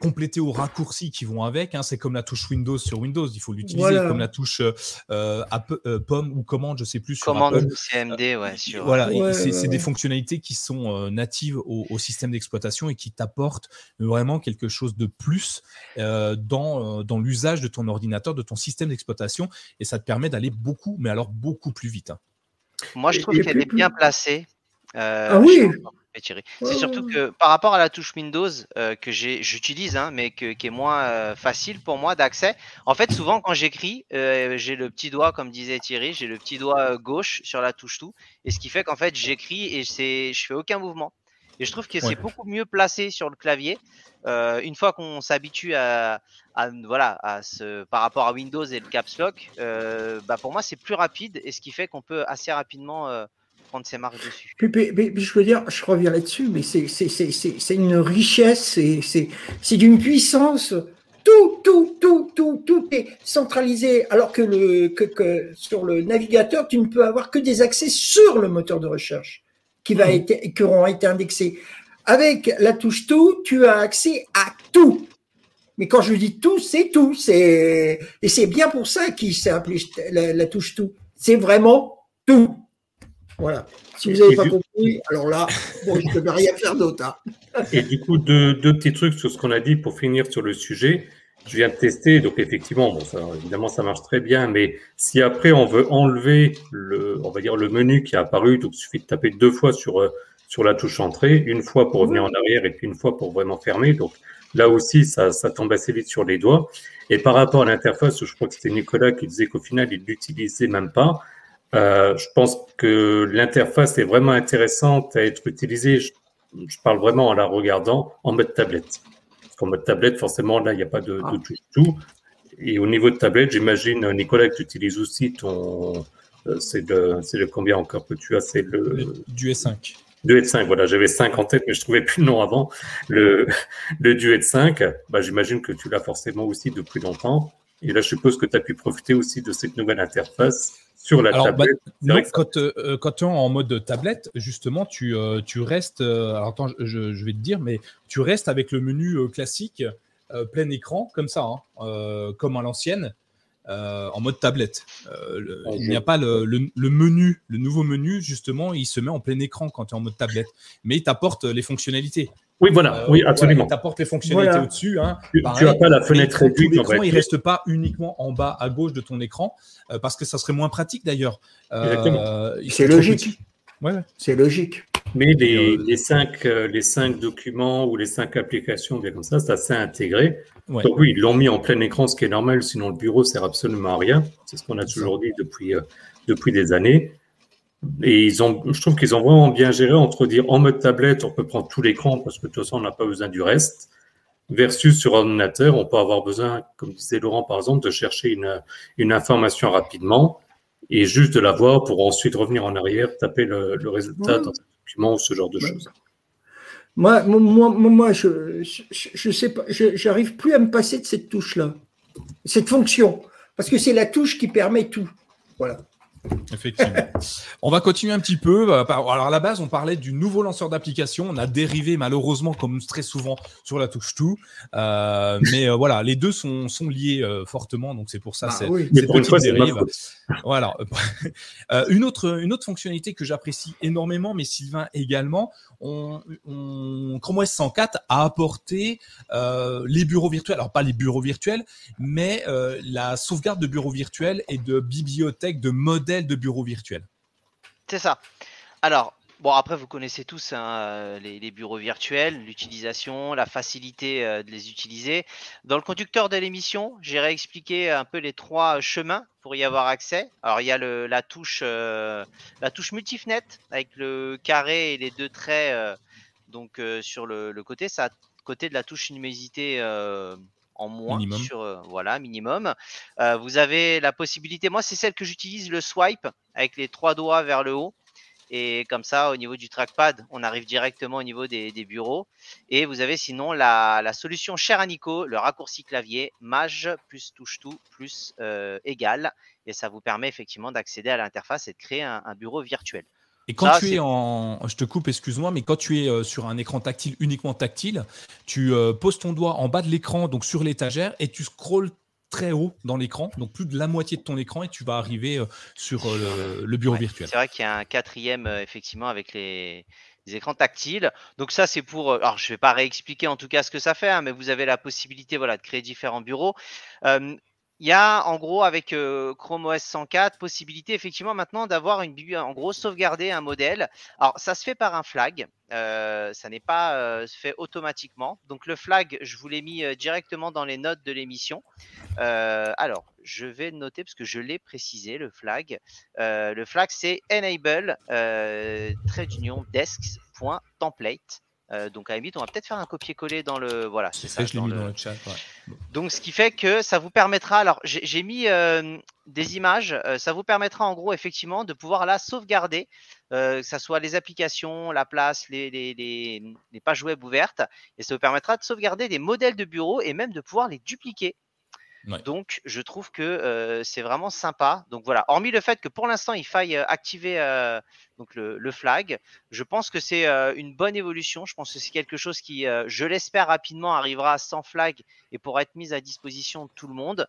complété aux raccourcis qui vont avec. Hein, c'est comme la touche Windows sur Windows, il faut l'utiliser comme la touche pomme ou commande, je sais plus. Sur commande ou CMD, ouais. Voilà, c'est des fonctionnalités qui sont natives au, au système d'exploitation et qui t'apportent vraiment quelque chose de plus dans dans l'usage de ton ordinateur, de ton système d'exploitation, et ça te permet d'aller beaucoup, mais alors beaucoup plus vite. Hein. Moi, je trouve qu'elle est bien placée. Euh, ah oui. C'est surtout que par rapport à la touche Windows euh, que j'utilise, hein, mais que, qui est moins euh, facile pour moi d'accès. En fait, souvent quand j'écris, j'ai le petit doigt, comme disait Thierry, j'ai le petit doigt gauche sur la touche tout, et ce qui fait qu'en fait j'écris et c'est, je fais aucun mouvement. Et je trouve que c'est beaucoup mieux placé sur le clavier. Euh, une fois qu'on s'habitue à, voilà, à ce, par rapport à Windows et le caps lock, euh, bah pour moi c'est plus rapide et ce qui fait qu'on peut assez rapidement euh, prendre ses marques dessus. je veux dire, je reviens là-dessus, mais c'est une richesse, c'est d'une puissance. Tout, tout, tout, tout, tout est centralisé, alors que, le, que, que sur le navigateur, tu ne peux avoir que des accès sur le moteur de recherche qui, va mmh. être, qui auront été indexés. Avec la touche tout, tu as accès à tout. Mais quand je dis tout, c'est tout. C'est et c'est bien pour ça qu'il s'est appelé la, touche tout. C'est vraiment tout. Voilà. Si vous n'avez pas compris, alors là, bon, je ne peux rien faire d'autre. Hein. Et du coup, deux, deux, petits trucs sur ce qu'on a dit pour finir sur le sujet. Je viens de tester, donc effectivement, bon, ça, évidemment, ça marche très bien. Mais si après on veut enlever le, on va dire le menu qui a apparu, donc il suffit de taper deux fois sur euh, sur la touche entrée, une fois pour revenir en arrière et puis une fois pour vraiment fermer. Donc là aussi, ça, ça tombe assez vite sur les doigts. Et par rapport à l'interface, je crois que c'était Nicolas qui disait qu'au final, il l'utilisait même pas. Euh, je pense que l'interface est vraiment intéressante à être utilisée je parle vraiment en la regardant en mode tablette. Qu'en mode tablette, forcément, là, il n'y a pas de, ah. tout. Et au niveau de tablette, j'imagine, Nicolas, que tu utilises aussi ton. Euh, c'est le, le combien encore que tu as? C'est le. Du S5. Du S5, voilà, j'avais 5 en tête, mais je trouvais plus le nom avant. Le, le Duet 5, bah, j'imagine que tu l'as forcément aussi depuis longtemps. Et là, je suppose que tu as pu profiter aussi de cette nouvelle interface sur la bah, tablette. quand, euh, quand tu es en mode tablette, justement, tu, euh, tu restes. alors attends, je, je, vais te dire, mais tu restes avec le menu classique euh, plein écran, comme ça, hein, euh, comme à l'ancienne. Euh, en mode tablette. il n'y a pas le, menu, le nouveau menu, justement, il se met en plein écran quand tu es en mode tablette. Mais il t'apporte les fonctionnalités. Oui, voilà, oui, absolument. il t'apporte les fonctionnalités au-dessus. Hein. Tu n'as pas la fenêtre réduite. L'écran, il ne reste pas uniquement en bas à gauche de ton écran, parce que ça serait moins pratique d'ailleurs. C'est logique. Ouais. C'est logique. Mais les, les, cinq, euh, les cinq documents ou les cinq applications, bien comme ça, c'est assez intégré. Donc oui, ils l'ont mis en plein écran, ce qui est normal, sinon le bureau sert absolument à rien. C'est ce qu'on a toujours dit depuis, euh, depuis des années. Et ils ont, je trouve qu'ils ont vraiment bien géré entre dire en mode tablette, on peut prendre tout l'écran parce que de toute façon, on n'a pas besoin du reste. Versus sur ordinateur, on peut avoir besoin, comme disait Laurent par exemple, de chercher une, une information rapidement et juste de la voir pour ensuite revenir en arrière, taper le, le résultat dans ce genre de choses. Moi, moi, moi je, je, sais pas, j'arrive plus à me passer de cette touche-là, cette fonction, parce que c'est la touche qui permet tout. Voilà. Effectivement. on va continuer un petit peu. Euh, alors à la base, on parlait du nouveau lanceur d'application. On a dérivé malheureusement, comme très souvent, sur la touche tout. Euh, mais euh, voilà, les deux sont, sont liés fortement, donc c'est pour ça. Ah, c'est oui. petite dérive. Voilà. une autre une autre fonctionnalité que j'apprécie énormément, mais Sylvain également, on, on, Chrome OS 104 a apporté les bureaux virtuels? Alors pas les bureaux virtuels, mais la sauvegarde de bureaux virtuels et de bibliothèques de modèles de bureau virtuel. C'est ça. Alors, bon, après, vous connaissez tous hein, euh, les, bureaux virtuels, l'utilisation, la facilité euh, de les utiliser. Dans le conducteur de l'émission, j'ai réexpliqué un peu les trois chemins pour y avoir accès. Alors, il y a le, la touche, euh, la touche multifenêtre avec le carré et les deux traits donc sur le, côté. Ça, côté de la touche luminosité en moins sur euh, voilà minimum. Euh, vous avez la possibilité, moi c'est celle que j'utilise, le swipe avec les trois doigts vers le haut. Et comme ça, au niveau du trackpad, on arrive directement au niveau des, bureaux. Et vous avez sinon la, solution chère à Nico, le raccourci clavier Mage plus touche tout plus euh, égal. Et ça vous permet effectivement d'accéder à l'interface et de créer un bureau virtuel. Et quand tu es en, je te coupe, excuse-moi, mais quand tu es euh, sur un écran tactile, uniquement tactile, tu euh, poses ton doigt en bas de l'écran, donc sur l'étagère, et tu scrolles très haut dans l'écran, donc plus de la moitié de ton écran, et tu vas arriver euh, sur le, bureau virtuel. C'est vrai qu'il y a un quatrième, effectivement, avec les, écrans tactiles. Donc ça, c'est pour. Alors, je ne vais pas réexpliquer en tout cas ce que ça fait, hein, mais vous avez la possibilité, voilà, de créer différents bureaux. Il y a en gros avec euh, Chrome OS 104 possibilité effectivement maintenant d'avoir une en gros sauvegarder un modèle. Alors ça se fait par un flag, euh, ça n'est pas euh, fait automatiquement. Donc le flag, je vous l'ai mis directement dans les notes de l'émission. alors je vais noter parce que je l'ai précisé le flag. le flag c'est enable trait d'union desks.template. Euh, donc à la limite, on va peut-être faire un copier-coller dans le. Voilà, c'est ça. Je l'ai mis dans le chat. Donc ce qui fait que ça vous permettra. Alors j'ai mis euh, des images. Euh, ça vous permettra en gros effectivement de pouvoir la sauvegarder, que ce soit les applications, la place, les, les, les, les pages web ouvertes, et ça vous permettra de sauvegarder des modèles de bureau et même de pouvoir les dupliquer. Donc, je trouve que c'est vraiment sympa. Donc voilà, hormis le fait que pour l'instant il faille activer donc le, flag, je pense que c'est une bonne évolution. Je pense que c'est quelque chose qui, je l'espère rapidement, arrivera sans flag et pourra être mis à disposition de tout le monde.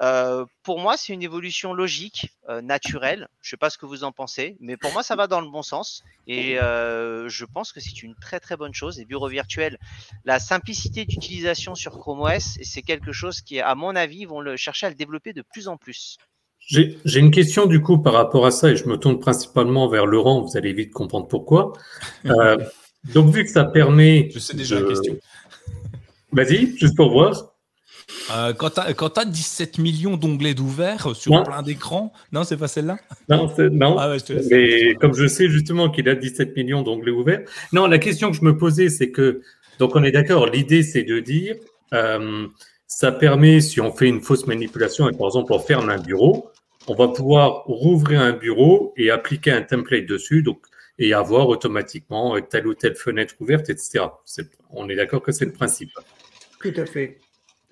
Euh, pour moi, c'est une évolution logique, euh, naturelle. Je ne sais pas ce que vous en pensez, mais pour moi, ça va dans le bon sens. Et euh, je pense que c'est une très très bonne chose. Les bureaux virtuels, la simplicité d'utilisation sur Chrome OS, c'est quelque chose qui, à mon avis, vont le chercher à le développer de plus en plus. J'ai une question du coup par rapport à ça, et je me tourne principalement vers Laurent. Vous allez vite comprendre pourquoi. [LAUGHS] donc, vu que ça permet. Je sais déjà la question. Vas-y, juste pour voir. Euh, quand tu as, 17 millions d'onglets d'ouvert sur plein d'écrans, non, c'est pas celle-là? Non, non. Ah mais comme je sais justement qu'il a 17 millions d'onglets ouverts. Non, la question que je me posais, c'est que, donc on est d'accord, l'idée c'est de dire, euh, ça permet, si on fait une fausse manipulation et par exemple on ferme un bureau, on va pouvoir rouvrir un bureau et appliquer un template dessus. Donc, et avoir automatiquement telle ou telle fenêtre ouverte, etc. on est d'accord que c'est le principe. Tout à fait.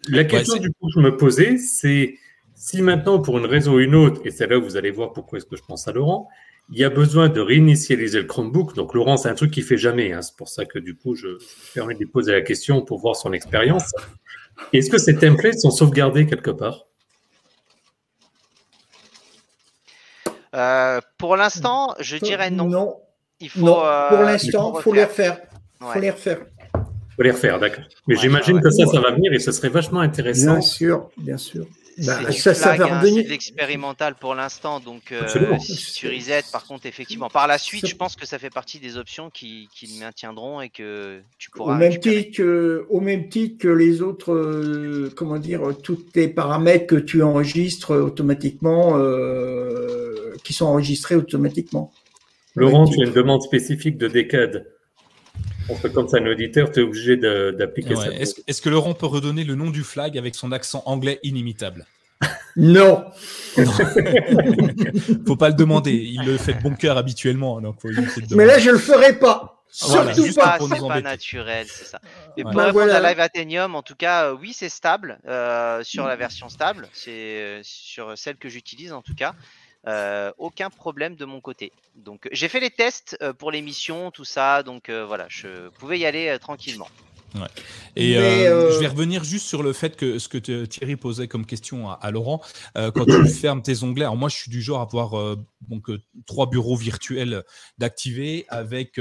La question du coup que je me posais, c'est si maintenant, pour une raison ou une autre, et c'est là où vous allez voir pourquoi est-ce que je pense à Laurent, il y a besoin de réinitialiser le Chromebook. Donc, Laurent, c'est un truc qu'il fait jamais. Hein. C'est pour ça que du coup, je, me permets de lui poser la question pour voir son expérience. Est-ce que ces templates sont sauvegardés quelque part? Euh, Pour l'instant, je dirais non. Non. Il faut, pour euh, l'instant, il faut les refaire. Il faut les refaire faut les refaire, d'accord. Mais j'imagine que ça, ça va venir et ce serait vachement intéressant. Bien sûr, bien sûr. Bah, ça, ça va hein, revenir. C'est l'expérimental pour l'instant, donc euh, si tu reset, par contre, effectivement, par la suite, je pense que ça fait partie des options qui, qui maintiendront et que tu pourras. Au même, titre que, au même titre que les autres, euh, comment dire, tous tes paramètres que tu enregistres automatiquement, euh, qui sont enregistrés automatiquement. Laurent, tu as une demande spécifique de décade comme c'est un auditeur, tu es obligé d'appliquer ça. Est-ce que Laurent peut redonner le nom du flag avec son accent anglais inimitable? Non. [LAUGHS] faut pas le demander. Il le fait de bon cœur habituellement. Donc Mais là, je le ferai pas. Surtout pas. C'est pas naturel, c'est ça. Mais pour répondre à Live Athenium, en tout cas, euh, oui, c'est stable euh, sur la version stable. C'est euh, sur celle que j'utilise en tout cas. Euh, aucun problème de mon côté. Donc j'ai fait les tests euh, pour l'émission, tout ça, donc euh, voilà, je pouvais y aller tranquillement. Et je vais revenir juste sur le fait que ce que Thierry posait comme question à, Laurent, quand tu [COUGHS] fermes tes onglets, alors moi je suis du genre à avoir donc trois bureaux virtuels d'activer avec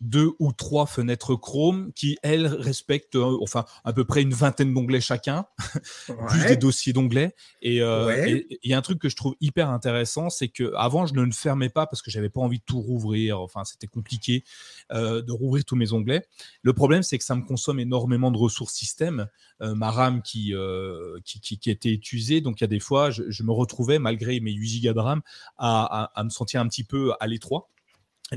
deux ou trois fenêtres Chrome qui, elles, respectent euh, enfin à peu près une vingtaine d'onglets chacun, [LAUGHS] plus des dossiers d'onglets. Euh, et il y a un truc que je trouve hyper intéressant, c'est que avant je ne le fermais pas parce que j'avais pas envie de tout rouvrir. Enfin, c'était compliqué euh, de rouvrir tous mes onglets. Le problème, c'est que ça me consomme énormément de ressources système. ma RAM qui, qui, qui, était utilisée, donc il y a des fois, je, me retrouvais malgré mes 8 Go de RAM à, à me sentir un petit peu à l'étroit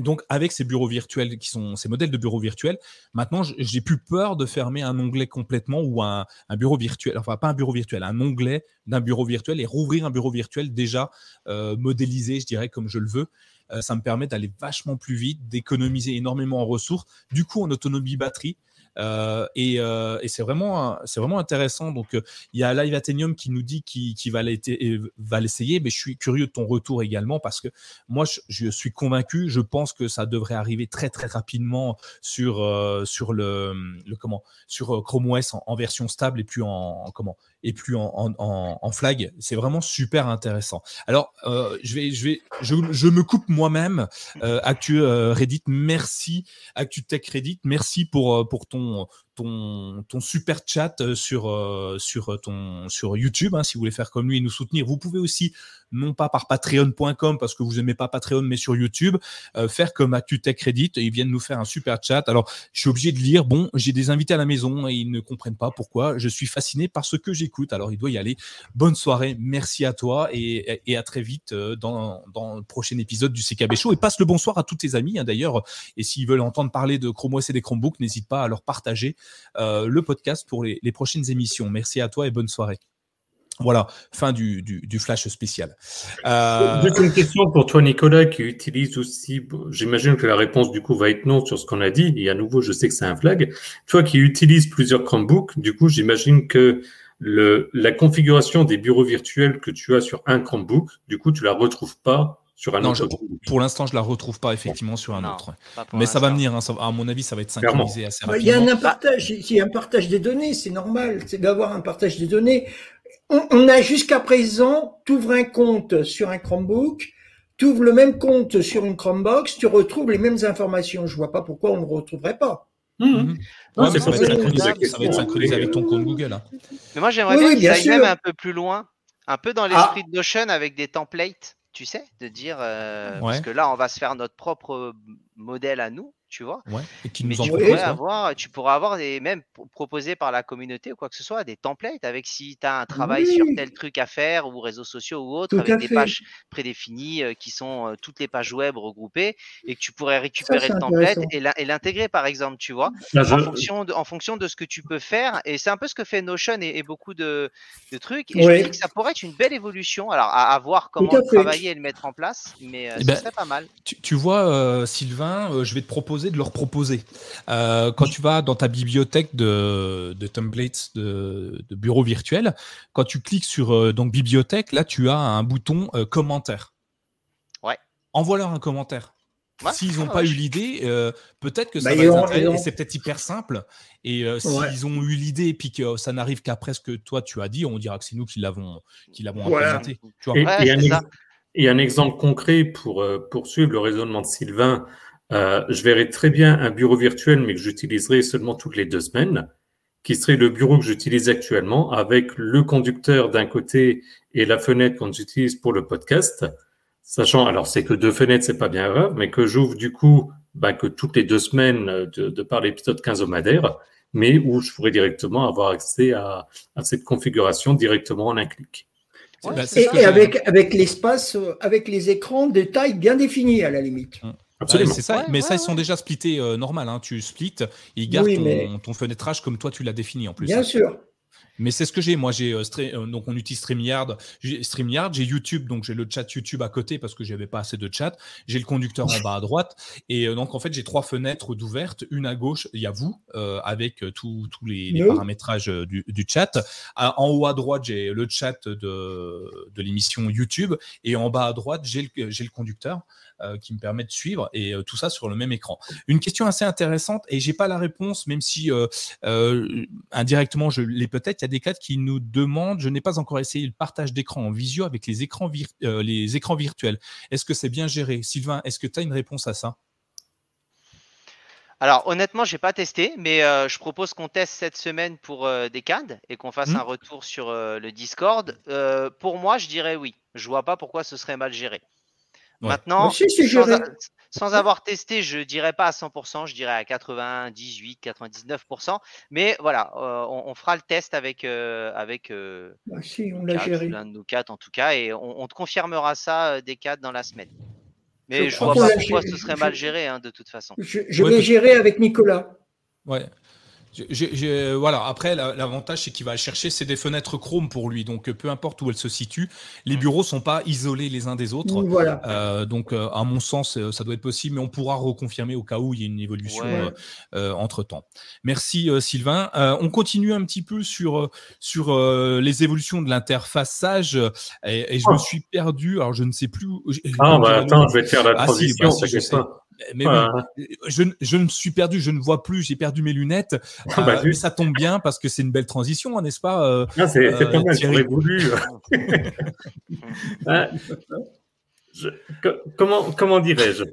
donc, avec ces bureaux virtuels qui sont ces modèles de bureaux virtuels, maintenant, j'ai plus peur de fermer un onglet complètement ou un, bureau virtuel, enfin pas un bureau virtuel, un onglet d'un bureau virtuel et rouvrir un bureau virtuel déjà euh, modélisé, je dirais, comme je le veux. Euh, ça me permet d'aller vachement plus vite, d'économiser énormément en ressources, du coup en autonomie batterie. Euh, et, euh, et c'est vraiment, vraiment intéressant. Donc, euh, il y a Live Athenium qui nous dit qu'il va l'essayer, mais je suis curieux de ton retour également parce que moi, je, suis convaincu. Je pense que ça devrait arriver très très rapidement sur sur le, comment sur Chrome OS en, version stable et plus en, comment et plus en, en, en flag. C'est vraiment super intéressant. Alors, je vais je vais je, me coupe moi-même. Actu Reddit, merci ActuTech Reddit, merci pour pour ton on, ton, super chat euh, sur, euh, sur, ton, sur YouTube, hein, si vous voulez faire comme lui et nous soutenir. Vous pouvez aussi non pas par patreon.com parce que vous aimez pas Patreon, mais sur YouTube, euh, faire comme ActuTech Credit, ils viennent nous faire un super chat. Alors, je suis obligé de lire. Bon, j'ai des invités à la maison et ils ne comprennent pas pourquoi. Je suis fasciné par ce que j'écoute. Alors, il doit y aller. Bonne soirée. Merci à toi et, et à très vite euh, dans, le prochain épisode du CKB Show. Et passe le bonsoir à tous tes amis, hein, d'ailleurs. Et s'ils veulent entendre parler de Chrome OS et des Chromebooks, n'hésite pas à leur partager euh, le podcast pour les, prochaines émissions. Merci à toi et bonne soirée. Voilà, fin du, du, flash spécial. Euh... Juste une question pour toi, Nicolas, qui utilise aussi, j'imagine que la réponse du coup va être non sur ce qu'on a dit, et à nouveau, je sais que c'est un flag. Toi qui utilises plusieurs Chromebooks, du coup, j'imagine que la configuration des bureaux virtuels que tu as sur un Chromebook, du coup, tu la retrouves pas sur un non, autre. pour l'instant, je la retrouve pas effectivement sur un autre. Mais ça va venir, hein, à mon avis, ça va être synchronisé assez rapidement. Il y a un partage, il y a un partage des données, c'est normal, c'est d'avoir un partage des données on, a jusqu'à présent, tu ouvres un compte sur un Chromebook, tu ouvres le même compte sur une Chromebox, tu retrouves les mêmes informations. Je vois pas pourquoi on ne retrouverait pas. Mmh. ça, va être synchronisé avec ton compte Google. Hein. Mais moi, j'aimerais bien qu'ils aillent même un peu plus loin, un peu dans l'esprit ah. de Notion avec des templates, tu sais, de dire, euh, parce que là, on va se faire notre propre modèle à nous, tu vois. et qui nous tu pourrais avoir, tu pourras avoir des même proposés par la communauté ou quoi que ce soit des templates avec si tu as un travail sur tel truc à faire ou réseaux sociaux ou autres avec des pages prédéfinies euh, qui sont euh, toutes les pages web regroupées et que tu pourrais récupérer le template et l'intégrer par exemple, tu vois, en, fonction de, en fonction de ce que tu peux faire et c'est un peu ce que fait Notion et, beaucoup de, de, trucs et je me dis que ça pourrait être une belle évolution. Alors à, voir comment travailler et le mettre en place mais euh, eh ce ben, serait pas mal. Tu, vois Sylvain, je vais te proposer de leur proposer. Euh, quand tu vas dans ta bibliothèque de, templates de, bureau virtuel, quand tu cliques sur euh, donc bibliothèque, là tu as un bouton euh, commentaire. Ouais. Envoie-leur un commentaire. S'ils n'ont pas eu l'idée, peut-être que ça bah, va les intéresser. C'est peut-être hyper simple. Et s'ils ont eu l'idée et puis que ça n'arrive qu'après ce que toi tu as dit, on dira que c'est nous qui l'avons qui l'avons implémenté. et, un, exemple concret pour poursuivre le raisonnement de Sylvain euh, je verrais très bien un bureau virtuel, mais que j'utiliserai seulement toutes les deux semaines, qui serait le bureau que j'utilise actuellement, avec le conducteur d'un côté et la fenêtre qu'on utilise pour le podcast. Sachant, alors c'est que deux fenêtres, c'est pas bien grave, mais que j'ouvre du coup bah, que toutes les deux semaines de, de par l'épisode quinzomadaire, mais où je pourrais directement avoir accès à, à cette configuration directement en un clic. Bah, et, avec, avec l'espace, euh, avec les écrans de taille bien définie à la limite. Hum c'est ça. mais ça, ils sont déjà splittés euh, normal. Hein. Tu splits, ils gardent ton, ton, fenêtrage comme toi tu l'as défini en plus. Bien sûr. Mais c'est ce que j'ai. Moi, j'ai euh, euh, donc on utilise StreamYard. StreamYard, j'ai YouTube, donc j'ai le chat YouTube à côté parce que j'avais pas assez de chat. J'ai le conducteur en bas à droite. Et donc en fait, j'ai trois fenêtres d'ouvertes. Une à gauche, il y a vous avec tous les, paramétrages du, du chat. en haut à droite, j'ai le chat de, de l'émission YouTube. Et en bas à droite, j'ai le, le conducteur. Euh, qui me permet de suivre et euh, tout ça sur le même écran. Une question assez intéressante et j'ai pas la réponse, même si euh, indirectement je l'ai peut-être. Il y a des cas qui nous demandent, je n'ai pas encore essayé le partage d'écran en visio avec les écrans, les écrans virtuels. Est-ce que c'est bien géré? Sylvain, est-ce que tu as une réponse à ça? Alors honnêtement, j'ai pas testé, mais je propose qu'on teste cette semaine pour des CAD et qu'on fasse mmh. un retour sur le Discord. pour moi, je dirais oui. Je vois pas pourquoi ce serait mal géré. Maintenant, sans, avoir testé, je dirais pas à 100%, je dirais à 98, 99%. Mais voilà, euh, on, fera le test avec euh, avec euh, bah, on l'un de nous quatre en tout cas, et on, te confirmera ça des quatre dans la semaine. Mais je, vois pas pourquoi ce serait mal géré hein, de toute façon. Je, vais gérer avec Nicolas. Ouais voilà. Après, l'avantage, c'est qu'il va chercher, c'est des fenêtres Chrome pour lui. Donc, peu importe où elles se situent, les bureaux sont pas isolés les uns des autres. Voilà. Euh, donc, euh, à mon sens, euh, ça doit être possible, mais on pourra reconfirmer au cas où il y a une évolution entre temps. Merci, Sylvain. on continue un petit peu sur, sur les évolutions de l'interface Sage et, je me oh. suis perdu. Alors, je ne sais plus. Ah, bah, attends, je vais te faire la ah, transition, bah, mais je, je, me suis perdu, je ne vois plus, j'ai perdu mes lunettes. Ah, bah, euh, ça tombe bien parce que c'est une belle transition, n'est-ce pas euh, ah, C'est euh, pas mal, j'aurais voulu. [LAUGHS] [LAUGHS] Ah, comment comment dirais-je?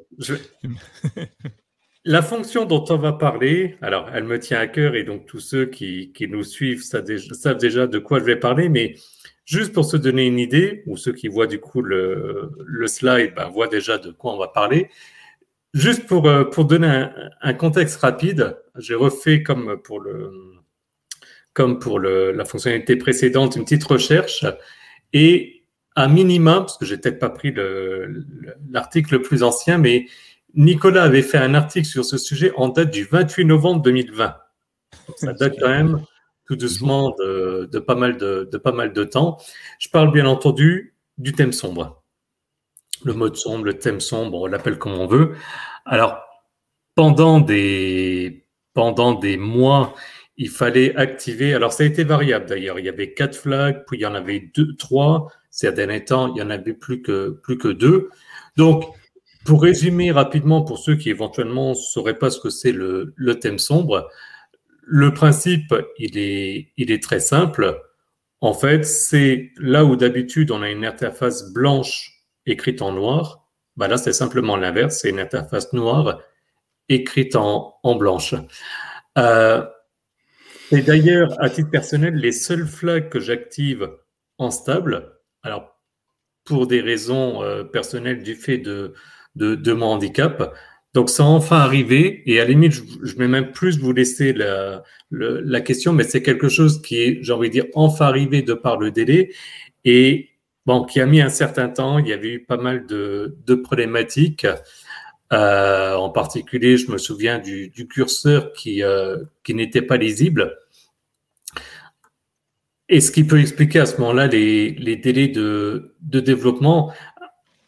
La fonction dont on va parler, alors elle me tient à cœur et donc tous ceux qui, qui nous suivent savent déjà, savent déjà de quoi je vais parler, mais juste pour se donner une idée, ou ceux qui voient du coup le, le slide ben, voient déjà de quoi on va parler. Juste pour, euh, pour donner un, contexte rapide, j'ai refait comme pour, le, comme pour le, la fonctionnalité précédente une petite recherche et à minima, parce que j'ai peut-être pas pris l'article le, plus ancien, mais Nicolas avait fait un article sur ce sujet en date du 28 novembre 2020. ça date quand même tout doucement de, de, pas mal de, de pas mal de temps. Je parle bien entendu du thème sombre le mode sombre, le thème sombre, on l'appelle comme on veut. Alors, pendant des, pendant des mois, il fallait activer. Alors, ça a été variable d'ailleurs. Il y avait quatre flags, puis il y en avait deux, trois. Ces derniers temps, il y en avait plus que, plus que deux. Donc, pour résumer rapidement, pour ceux qui éventuellement ne sauraient pas ce que c'est le, le thème sombre, le principe, il est, il est très simple. En fait, c'est là où d'habitude on a une interface blanche écrite en noir. Bah là, c'est simplement l'inverse, c'est une interface noire écrite en, en blanche. Euh, et d'ailleurs, à titre personnel, les seuls flags que j'active en stable, alors pour des raisons euh, personnelles du fait de, de, mon handicap, Donc, c'est enfin arrivé. Et à la limite, je, je vais même plus vous laisser la, la question, mais c'est quelque chose qui est, j'ai envie de dire, enfin arrivé de par le délai. Et bon, qui a mis un certain temps. Il y avait eu pas mal de, de problématiques. Euh, en particulier, je me souviens du, du curseur qui, euh, qui n'était pas lisible. Et ce qui peut expliquer à ce moment-là les, les délais de, de développement.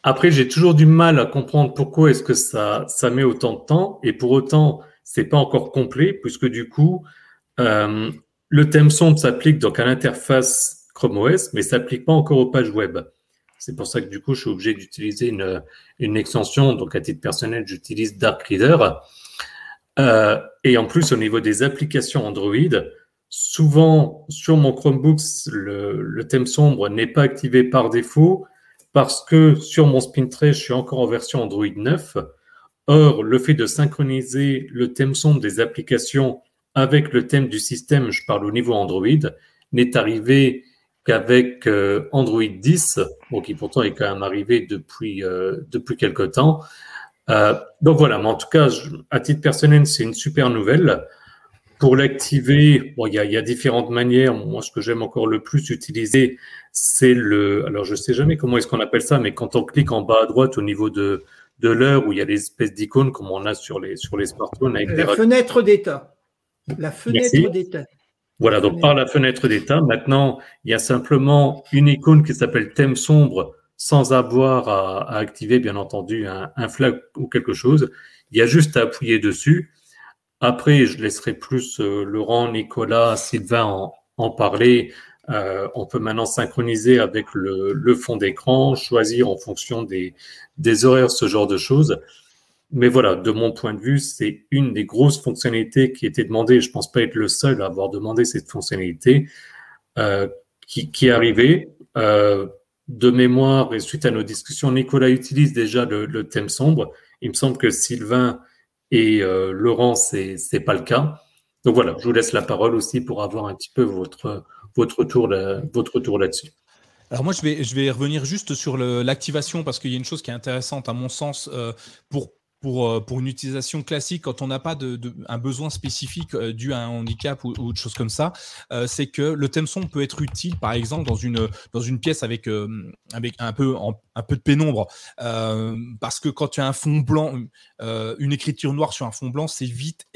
Après, j'ai toujours du mal à comprendre pourquoi est-ce que ça, ça met autant de temps. Et pour autant, c'est pas encore complet, puisque du coup, euh, le thème sombre s'applique donc à l'interface Chrome OS, mais s'applique pas encore aux pages web. C'est pour ça que du coup, je suis obligé d'utiliser une, extension. Donc, à titre personnel, j'utilise Dark Reader. Euh, et en plus, au niveau des applications Android, souvent sur mon Chromebook, le, thème sombre n'est pas activé par défaut parce que sur mon Spintray, je suis encore en version Android 9. Or, le fait de synchroniser le thème sombre des applications avec le thème du système, je parle au niveau Android, n'est arrivé qu'avec euh, Android 10, bon, qui pourtant est quand même arrivé depuis, euh, depuis quelque temps. Euh, donc voilà, mais en tout cas, à titre personnel, c'est une super nouvelle. Pour l'activer, bon, il y a, y a, différentes manières. Moi, ce que j'aime encore le plus utiliser, c'est le. Alors, je sais jamais comment est-ce qu'on appelle ça, mais quand on clique en bas à droite au niveau de, de l'heure où il y a des espèces d'icônes comme on a sur les, sur les smartphones. Avec la fenêtre d'état. La fenêtre d'état. Voilà, donc par la fenêtre d'état, maintenant, il y a simplement une icône qui s'appelle thème sombre sans avoir à, activer, bien entendu, un, flag ou quelque chose. Il y a juste à appuyer dessus après, je laisserai plus euh, Laurent, Nicolas, Sylvain en, parler. Euh, on peut maintenant synchroniser avec le, fond d'écran, choisir en fonction des, horaires, ce genre de choses. Mais voilà, de mon point de vue, c'est une des grosses fonctionnalités qui était demandée. Je pense pas être le seul à avoir demandé cette fonctionnalité euh, qui, est arrivée. Euh, de mémoire et suite à nos discussions, Nicolas utilise déjà le, thème sombre. Il me semble que Sylvain et euh, Laurent, c'est n'est pas le cas. Donc voilà, je vous laisse la parole aussi pour avoir un petit peu votre, votre tour, là-dessus. Alors moi, je vais, je vais revenir juste sur l'activation parce qu'il y a une chose qui est intéressante à mon sens pour pour, euh, pour une utilisation classique, quand on n'a pas un besoin spécifique euh, dû à un handicap ou, autre chose comme ça, euh, c'est que le thème son peut être utile, par exemple, dans une, pièce avec, un, peu, de pénombre. Parce que quand tu as un fond blanc, une écriture noire sur un fond blanc, c'est vite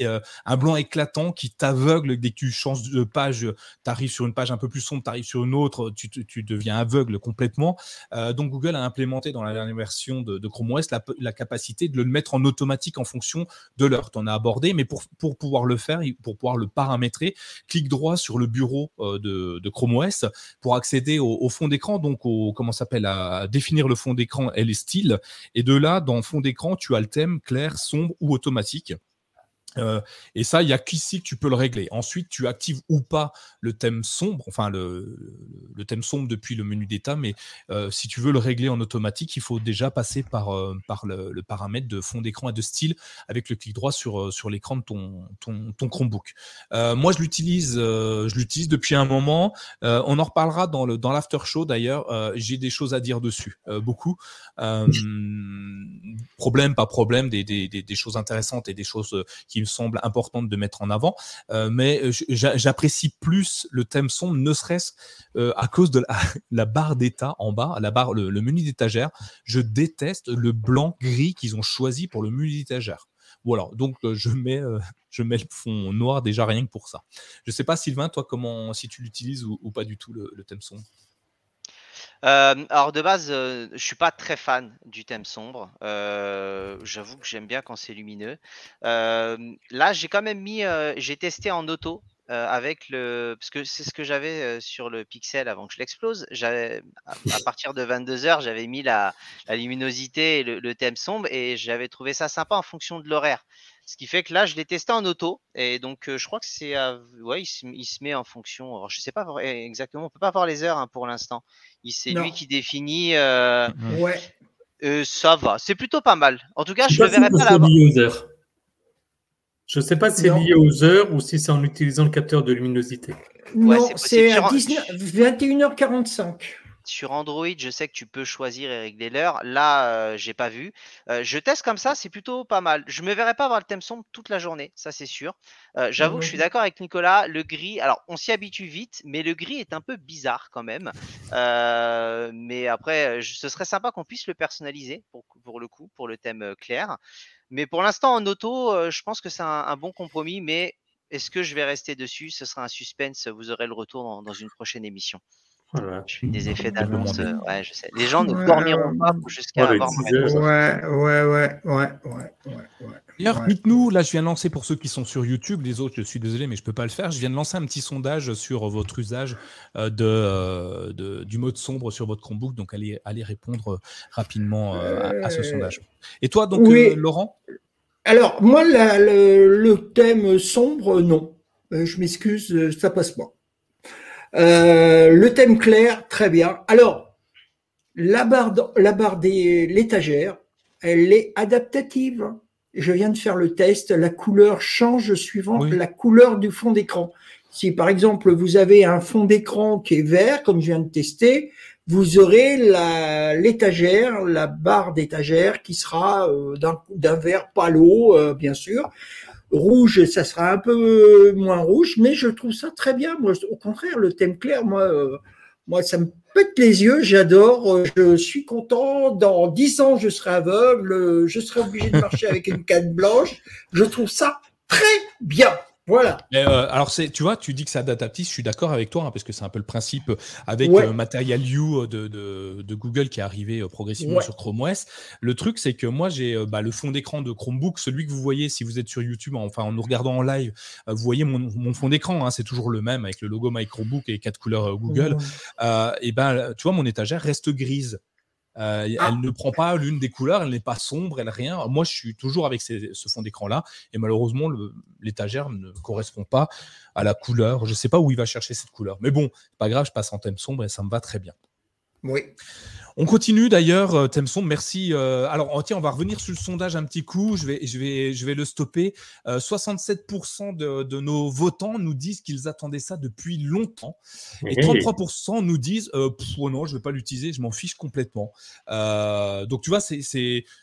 un blanc éclatant qui t'aveugle dès que tu changes de page. Tu arrives sur une page un peu plus sombre, tu arrives sur une autre, tu, deviens aveugle complètement. donc Google a implémenté dans la dernière version de, de Chrome OS la, la capacité de le mettre en automatique en fonction de l'heure. Tu en as abordé, mais pour, pouvoir le faire, pour pouvoir le paramétrer, clique droit sur le bureau euh, de, de, Chrome OS pour accéder au, au fond d'écran, donc au, comment s'appelle, à définir le fond d'écran et les styles. Et de là, dans fond d'écran, tu as le thème clair, sombre ou automatique. Euh, et ça, il n'y a qu'ici que tu peux le régler. Ensuite, tu actives ou pas le thème sombre, enfin le, thème sombre depuis le menu d'état, mais euh, si tu veux le régler en automatique, il faut déjà passer par, euh, par le, paramètre de fond d'écran et de style avec le clic droit sur, sur l'écran de ton, ton, Chromebook. Moi, je l'utilise je l'utilise depuis un moment. on en reparlera dans le dans l'after show d'ailleurs. J'ai des choses à dire dessus, beaucoup. problème, pas problème, des, des, des, des, choses intéressantes et des choses qui me semble importante de mettre en avant. Euh, mais euh, j'apprécie plus le thème sombre, ne serait-ce euh, à cause de la, [LAUGHS] barre d'état en bas, la barre, le, menu d'étagère. Je déteste le blanc gris qu'ils ont choisi pour le menu d'étagère. Voilà, donc je mets, le fond noir déjà rien que pour ça. Je sais pas, Sylvain, toi, comment, si tu l'utilises ou, ou, pas du tout le, le thème sombre? Euh, alors de base, euh, je suis pas très fan du thème sombre. Euh, J'avoue que j'aime bien quand c'est lumineux. Euh, là, j'ai quand même mis, j'ai testé en auto avec le, parce que c'est ce que j'avais sur le Pixel avant que je l'explose. À, partir de 22 heures, j'avais mis la, luminosité et le thème sombre et j'avais trouvé ça sympa en fonction de l'horaire. Ce qui fait que là, je l'ai testé en auto. Et donc, euh, je crois que c'est. Euh, ouais, il se, il se, met en fonction. Alors, je sais pas exactement. On peut pas voir les heures hein, pour l'instant. C'est lui qui définit. Euh, ouais. Euh, ça va. C'est plutôt pas mal. En tout cas, je ne verrai pas là Je ne sais pas si c'est lié aux heures ou si c'est en utilisant le capteur de luminosité. Non, ouais, c'est à 21h45. Sur Android, je sais que tu peux choisir et régler l'heure. Là, j'ai pas vu. je teste comme ça, c'est plutôt pas mal. Je me verrai pas avoir le thème sombre toute la journée, ça c'est sûr. J'avoue que je suis d'accord avec Nicolas. Le gris, alors on s'y habitue vite, mais le gris est un peu bizarre quand même. mais après, ce serait sympa qu'on puisse le personnaliser pour, pour le coup, pour le thème clair. Mais pour l'instant, en auto, je pense que c'est un, bon compromis. Mais est-ce que je vais rester dessus? Ce sera un suspense. Vous aurez le retour dans une prochaine émission. Voilà. Je fais des effets d'annonce. Euh, ouais, je sais. Les gens ne dormiront pas jusqu'à avoir ma réponse. Ouais, ouais, ouais, ouais, ouais, ouais. D'ailleurs, dites-nous, là, je viens de lancer pour ceux qui sont sur YouTube, les autres, je suis désolé, mais je ne peux pas le faire. Je viens de lancer un petit sondage sur votre usage euh, de, euh, de, du mode sombre sur votre Chromebook. Donc, allez, allez répondre rapidement à, ce sondage. Et toi, donc, Laurent? Alors, moi, le, le, thème sombre, non. je m'excuse, ça passe pas. Euh, le thème clair, très bien. Alors, la barre, la barre des l'étagère, elle est adaptative. Je viens de faire le test. La couleur change suivant la couleur du fond d'écran. Si par exemple vous avez un fond d'écran qui est vert, comme je viens de tester, vous aurez l'étagère, la, barre d'étagère qui sera euh, d'un vert palo, euh, bien sûr. Rouge, ça sera un peu moins rouge, mais je trouve ça très bien. Moi, au contraire, le thème clair, moi, euh, moi, ça me pète les yeux. J'adore. Euh, je suis content. Dans dix ans, je serai aveugle. Je serai obligé de marcher avec une canne blanche. Je trouve ça très bien. Voilà. Euh, alors, c'est, tu vois, tu dis que c'est adaptatif, je suis d'accord avec toi, hein, parce que c'est un peu le principe avec ouais. Euh, Material You de, de, Google qui est arrivé euh, progressivement sur Chrome OS. Le truc, c'est que moi, j'ai bah, le fond d'écran de Chromebook, celui que vous voyez si vous êtes sur YouTube, enfin en nous regardant en live, vous voyez mon, fond d'écran, hein, c'est toujours le même avec le logo Microbook et quatre couleurs Google. et ben, tu vois, mon étagère reste grise. Euh, ah. Elle ne prend pas l'une des couleurs, elle n'est pas sombre, elle rien. Moi, je suis toujours avec ce fond d'écran-là, et malheureusement, l'étagère ne correspond pas à la couleur. Je ne sais pas où il va chercher cette couleur, mais bon, pas grave, je passe en thème sombre et ça me va très bien. Oui. On continue d'ailleurs, euh, Temson, merci. Euh, alors, oh, tiens, on va revenir sur le sondage un petit coup. Je vais, je vais, je vais le stopper. 67% euh, de, nos votants nous disent qu'ils attendaient ça depuis longtemps. Et 33% nous disent oh non, je ne vais pas l'utiliser, je m'en fiche complètement. donc, tu vois, c'est,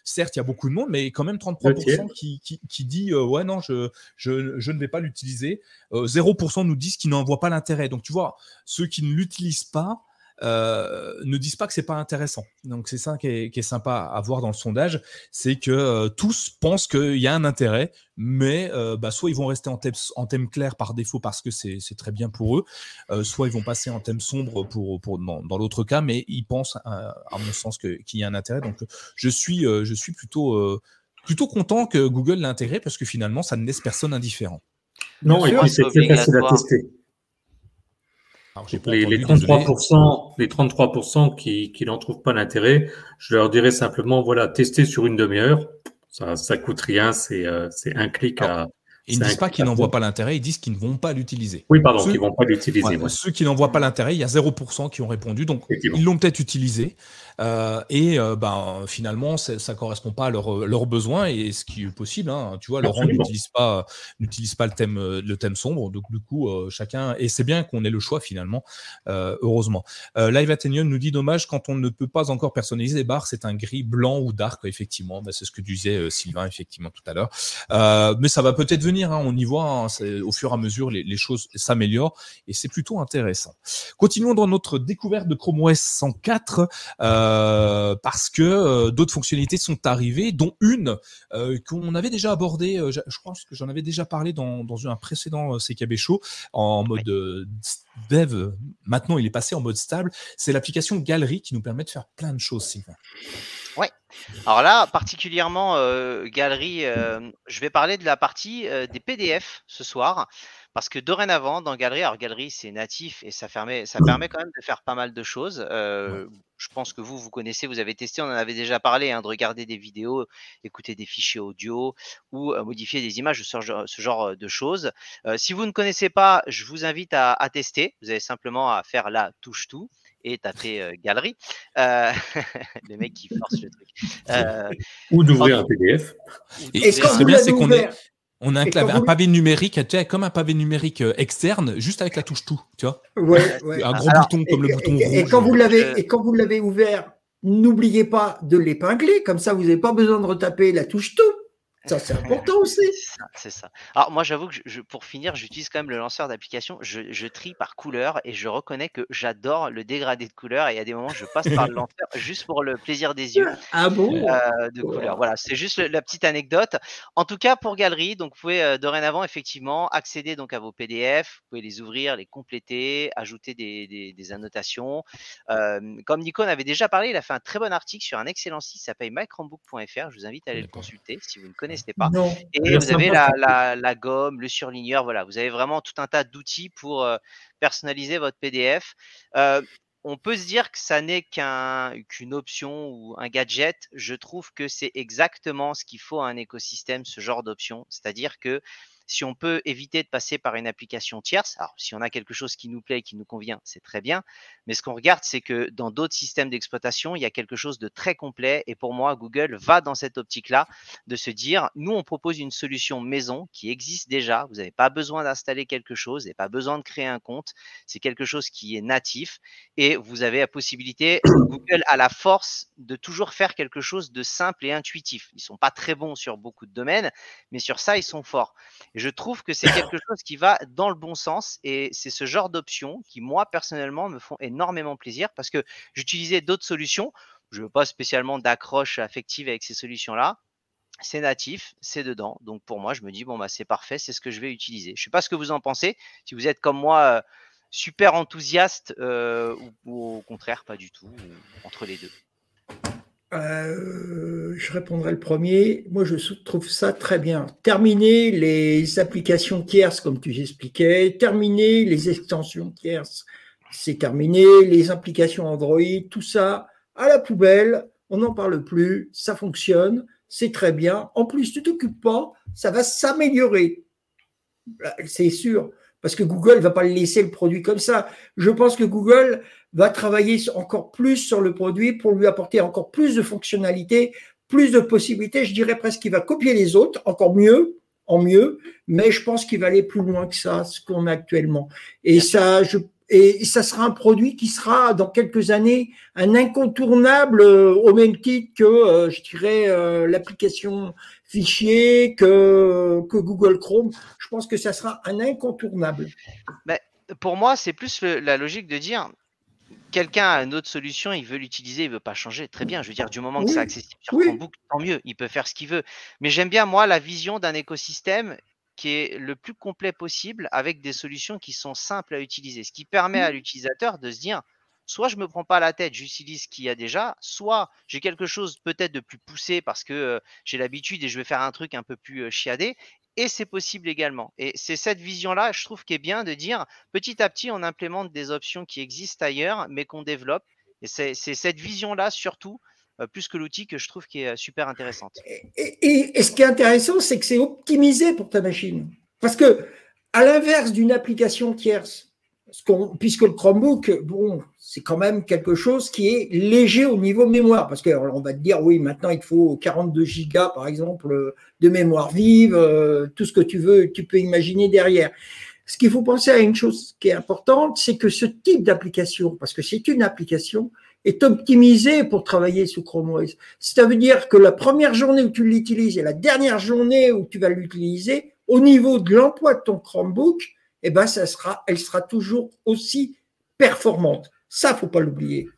certes, il y a beaucoup de monde, mais quand même 33% qui, qui, dit ouais, non, je, je, je, ne vais pas l'utiliser. 0% nous disent qu'ils n'en voient pas l'intérêt. Donc, tu vois, ceux qui ne l'utilisent pas, euh, ne disent pas que c'est pas intéressant. Donc c'est ça qui est, sympa à voir dans le sondage, c'est que euh, tous pensent qu'il y a un intérêt, mais euh, bah, soit ils vont rester en thème, en thème, clair par défaut parce que c'est très bien pour eux, soit ils vont passer en thème sombre pour, pour dans, l'autre cas, mais ils pensent à, mon sens qu'il y a un intérêt. Donc je suis, je suis plutôt, plutôt content que Google l'ait intégré parce que finalement ça ne laisse personne indifférent. Non, et puis c'est très facile à tester les, les, 33%, les 33% qui, qui n'en trouvent pas l'intérêt, je leur dirais simplement, voilà, tester sur une demi-heure, ça, ça coûte rien, c'est euh, un clic à, ils ne disent pas qu'ils n'en voient pas l'intérêt, ils disent qu'ils ne vont pas l'utiliser. Oui, pardon, qu'ils ne vont pas l'utiliser. Ceux qui n'en voient pas l'intérêt, il y a 0% qui ont répondu, donc ils l'ont peut-être utilisé. Euh, et euh, ben, finalement, ça ne correspond pas à leurs besoins, et ce qui est possible. Hein, tu vois, Laurent n'utilise pas, n'utilise pas le thème, le thème sombre, donc du coup, euh, chacun. Et c'est bien qu'on ait le choix finalement, heureusement. Live Athénion nous dit dommage quand on ne peut pas encore personnaliser les barres, c'est un gris blanc ou dark, effectivement. Ben, c'est ce que disait Sylvain, effectivement, tout à l'heure. mais ça va peut-être venir Hein, on y voit, hein, au fur et à mesure, les, choses s'améliorent et c'est plutôt intéressant. Continuons dans notre découverte de Chrome OS 104 euh, parce que euh, d'autres fonctionnalités sont arrivées, dont une euh, qu'on avait déjà abordée, je, crois que j'en avais déjà parlé dans, un précédent CKB Show en mode dev. Maintenant, il est passé en mode stable. C'est l'application Galerie qui nous permet de faire plein de choses, Sylvain. Ouais. Alors là, particulièrement euh, galerie, euh, je vais parler de la partie euh, des PDF ce soir. Parce que dorénavant, dans Galerie, alors Galerie, c'est natif et ça, permet, ça permet quand même de faire pas mal de choses. Je pense que vous, vous connaissez, vous avez testé, on en avait déjà parlé, hein, de regarder des vidéos, écouter des fichiers audio ou modifier des images, ce genre, ce genre de choses. si vous ne connaissez pas, je vous invite à, à, tester. Vous avez simplement à faire la touche tout et taper euh, galerie. Euh, [LAUGHS] le mec qui force le truc. Euh, ou d'ouvrir un PDF. Et, ce qui serait bien, c'est qu'on. On a un, pavé numérique, tu comme un pavé numérique euh, externe, juste avec la touche tout, tu vois. [LAUGHS] Un gros bouton comme le bouton et, rouge. quand vous l'avez, et quand vous l'avez ouvert, n'oubliez pas de l'épingler, comme ça vous n'avez pas besoin de retaper la touche tout. Ça, c'est important aussi. C'est ça. Alors, moi, j'avoue que je, pour finir, j'utilise quand même le lanceur d'application. Je, trie par couleur et je reconnais que j'adore le dégradé de couleur. Et il y a des moments, je passe par le [LAUGHS] lanceur juste pour le plaisir des yeux. Ah bon? euh, De couleur. Voilà, c'est juste la petite anecdote. En tout cas, pour Galerie, donc vous pouvez euh, dorénavant, effectivement, accéder donc à vos PDF. Vous pouvez les ouvrir, les compléter, ajouter des, annotations. Euh, comme Nico en avait déjà parlé, il a fait un très bon article sur un excellent site qui s'appelle mychromebook.fr. Je vous invite à aller le consulter si vous ne connaissez pas. Et vous avez la, gomme, le surligneur, voilà, vous avez vraiment tout un tas d'outils pour euh, personnaliser votre PDF. Euh, on peut se dire que ça n'est qu'une option ou un gadget. Je trouve que c'est exactement ce qu'il faut à un écosystème, ce genre d'option. C'est-à-dire que si on peut éviter de passer par une application tierce, alors si on a quelque chose qui nous plaît et qui nous convient, c'est très bien. Mais ce qu'on regarde, c'est que dans d'autres systèmes d'exploitation, il y a quelque chose de très complet. Et pour moi, Google va dans cette optique-là de se dire, nous, on propose une solution maison qui existe déjà. Vous n'avez pas besoin d'installer quelque chose, vous n'avez pas besoin de créer un compte. C'est quelque chose qui est natif. Et vous avez la possibilité, Google a la force de toujours faire quelque chose de simple et intuitif. Ils sont pas très bons sur beaucoup de domaines, mais sur ça, ils sont forts je trouve que c'est quelque chose qui va dans le bon sens et c'est ce genre d'options qui, moi, personnellement, me font énormément plaisir parce que j'utilisais d'autres solutions. Je veux pas spécialement d'accroche affective avec ces solutions-là. C'est natif, c'est dedans. Donc pour moi, je me dis, bon, bah, c'est parfait, c'est ce que je vais utiliser. Je sais pas ce que vous en pensez. Si vous êtes comme moi, euh, super enthousiaste euh, ou, au contraire, pas du tout, entre les deux. Euh, je répondrai le premier. Moi, je trouve ça très bien. Terminer les applications tierces, comme tu expliquais, terminer les extensions tierces, c'est terminé. Les applications Android, tout ça, à la poubelle, on n'en parle plus, ça fonctionne, c'est très bien. En plus, tu t'occupes pas, ça va s'améliorer. C'est sûr parce que Google va pas laisser le produit comme ça. Je pense que Google va travailler encore plus sur le produit pour lui apporter encore plus de fonctionnalités, plus de possibilités. Je dirais presque qu'il va copier les autres, encore mieux, en mieux, mais je pense qu'il va aller plus loin que ça, ce qu'on a actuellement. Et ça, je, et ça sera un produit qui sera dans quelques années un incontournable euh, au même titre que, euh, je dirais, euh, l'application fichier, que, que Google Chrome. Je pense que ça sera un incontournable. Mais pour moi, c'est plus la logique de dire quelqu'un a une autre solution, il veut l'utiliser, il veut pas changer. Très bien, je veux dire, du moment que c'est accessible sur Chromebook, tant mieux, il peut faire ce qu'il veut. Mais j'aime bien, moi, la vision d'un écosystème qui est le plus complet possible avec des solutions qui sont simples à utiliser, ce qui permet à l'utilisateur de se dire soit je me prends pas la tête, j'utilise ce qu'il y a déjà, soit j'ai quelque chose peut-être de plus poussé parce que j'ai l'habitude et je vais faire un truc un peu plus chiadé et c'est possible également. Et c'est cette vision-là, je trouve, qui est bien de dire petit à petit, on implémente des options qui existent ailleurs, mais qu'on développe. Et c'est cette vision-là, surtout, plus que l'outil, que je trouve qui est euh, super intéressante. Et, ce qui est intéressant, c'est que c'est optimisé pour ta machine. Parce que, à l'inverse d'une application tierce, puisque le Chromebook, bon, c'est quand même quelque chose qui est léger au niveau mémoire, parce qu'on va te dire, oui, maintenant il faut 42 gigas, par exemple, de mémoire vive, euh, tout ce que tu veux, tu peux imaginer derrière. Ce qu'il faut penser à une chose qui est importante, c'est que ce type d'application, parce que c'est une application, est optimisé pour travailler sous Chrome OS. Ça veut dire que la première journée où tu l'utilises et la dernière journée où tu vas l'utiliser, au niveau de l'emploi de ton Chromebook, eh ben, ça sera, elle sera toujours aussi performante. Ça, faut pas l'oublier.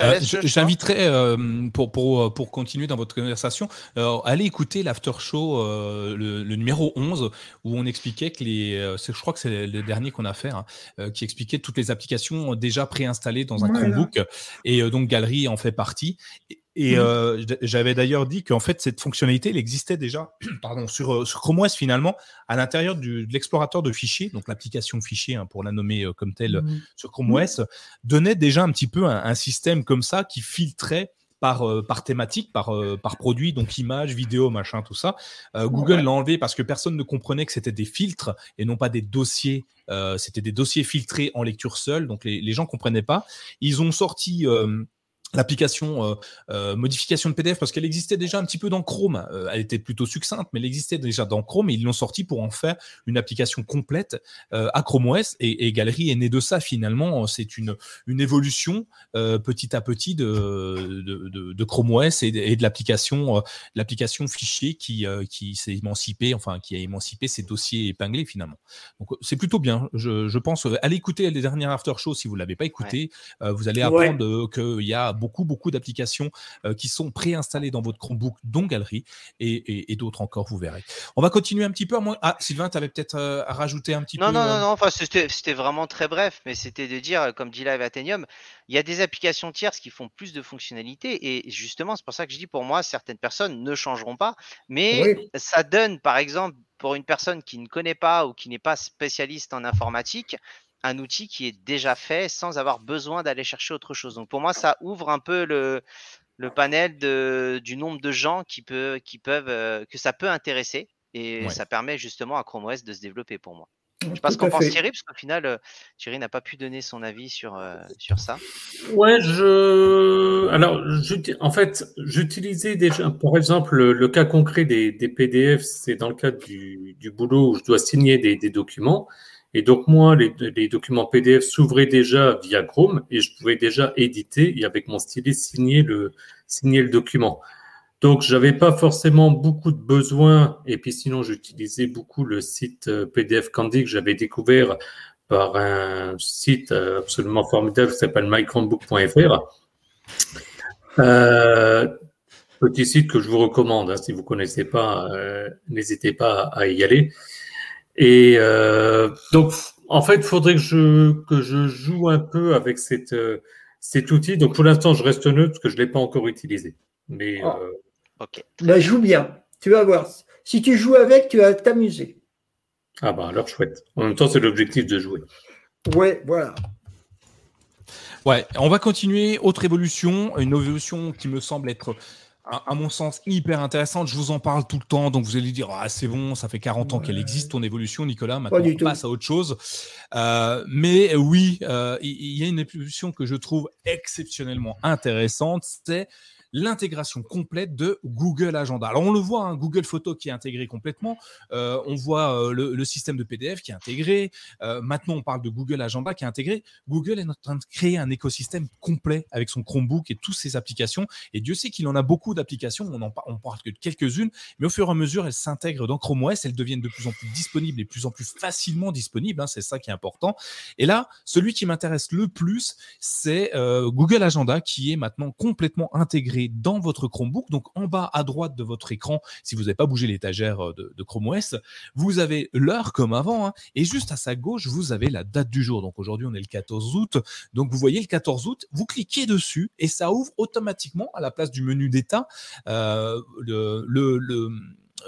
Euh, j'inviterai, euh, pour, pour, euh, pour continuer dans votre conversation, allez écouter l'after show, le, numéro 11, où on expliquait que les. je crois que c'est le dernier qu'on a fait, hein, qui expliquait toutes les applications déjà préinstallées dans un Chromebook. Et donc, Galerie en fait partie. Et mmh. j'avais d'ailleurs dit qu'en fait, cette fonctionnalité, elle existait déjà [CLEARS THROAT] pardon, sur, sur Chrome OS finalement, à l'intérieur de l'explorateur de fichiers, donc l'application fichier, hein, pour la nommer comme telle mmh. sur Chrome mmh. OS, donnait déjà un petit peu un, système comme ça qui filtrait par, par thématique, par, par produit, donc image, vidéo, machin, tout ça. Google l'a enlevé parce que personne ne comprenait que c'était des filtres et non pas des dossiers. c'était des dossiers filtrés en lecture seule, donc les, les gens ne comprenaient pas. Ils ont sorti l'application euh, euh, modification de PDF parce qu'elle existait déjà un petit peu dans Chrome. Euh, elle était plutôt succincte, mais elle existait déjà dans Chrome et ils l'ont sorti pour en faire une application complète à Chrome OS et, et, Galerie est né de ça finalement. C'est une, une évolution petit à petit de, de, de, Chrome OS et de, l'application l'application fichier qui, qui s'est émancipée, enfin qui a émancipé ses dossiers épinglés finalement. Donc c'est plutôt bien. Je, je, pense allez écouter les dernières after shows si vous l'avez pas écouté. vous allez apprendre qu'il y a beaucoup, beaucoup d'applications euh, qui sont préinstallées dans votre Chromebook, dont Galerie, et, d'autres encore, vous verrez. On va continuer un petit peu. À moins... Ah, Sylvain, tu avais peut-être euh, à rajouter un petit peu. Non, non, non, enfin, c'était vraiment très bref, mais c'était de dire, comme dit Live Athenium, il y a des applications tierces qui font plus de fonctionnalités, et justement, c'est pour ça que je dis, pour moi, certaines personnes ne changeront pas, mais ça donne, par exemple, pour une personne qui ne connaît pas ou qui n'est pas spécialiste en informatique, un outil qui est déjà fait sans avoir besoin d'aller chercher autre chose. Donc pour moi, ça ouvre un peu le, le panel de, du nombre de gens qui, peut, qui peuvent, euh, que ça peut intéresser et ça permet justement à Chrome OS de se développer pour moi. Je sais pas ce qu'en pense Thierry, parce qu'au final, euh, Thierry n'a pas pu donner son avis sur, euh, sur ça. Ouais, je. Alors, en fait, j'utilisais déjà, par exemple, le, cas concret des, des PDF, c'est dans le cadre du, du, boulot où je dois signer des, des documents. Et donc moi, les, documents PDF s'ouvraient déjà via Chrome et je pouvais déjà éditer et avec mon stylet signer le, signer le document. Donc j'avais pas forcément beaucoup de besoins et puis sinon j'utilisais beaucoup le site euh, PDF Candy que j'avais découvert par un site euh, absolument formidable qui s'appelle mychromebook.fr. Euh, petit site que je vous recommande. Hein, si vous connaissez pas, n'hésitez pas à y aller. Et euh, donc, en fait, il faudrait que je, que je joue un peu avec cette, euh, cet outil. Donc, pour l'instant, je reste neutre parce que je ne l'ai pas encore utilisé. Mais, oh. euh, ok. Bah, joue bien. Tu vas voir. Si tu joues avec, tu vas t'amuser. Ah, bah, alors chouette. En même temps, c'est l'objectif de jouer. Ouais, voilà. Ouais, on va continuer. Autre évolution, une évolution qui me semble être à, mon sens, hyper intéressante. Je vous en parle tout le temps, donc vous allez dire ah, c'est bon, ça fait 40 ans qu'elle existe ton évolution, Nicolas. Maintenant, on passe à autre chose. Euh, mais oui, euh, il y, a une évolution que je trouve exceptionnellement intéressante. C'est l'intégration complète de Google Agenda. Alors on le voit, hein, Google Photo qui est intégré complètement, euh, on voit euh, le, système de PDF qui est intégré, euh, maintenant on parle de Google Agenda qui est intégré. Google est en train de créer un écosystème complet avec son Chromebook et toutes ses applications, et Dieu sait qu'il en a beaucoup d'applications, on en on parle que de quelques-unes, mais au fur et à mesure elles s'intègrent dans Chrome OS, elles deviennent de plus en plus disponibles et de plus en plus facilement disponibles, hein, c'est ça qui est important. Et là, celui qui m'intéresse le plus, c'est Google Agenda qui est maintenant complètement intégré dans votre Chromebook. Donc en bas à droite de votre écran, si vous n'avez pas bougé l'étagère euh, de, Chrome OS, vous avez l'heure comme avant. Hein. et juste à sa gauche, vous avez la date du jour. Donc aujourd'hui, on est le 14 août. Donc vous voyez le 14 août, vous cliquez dessus et ça ouvre automatiquement à la place du menu d'état euh, le, le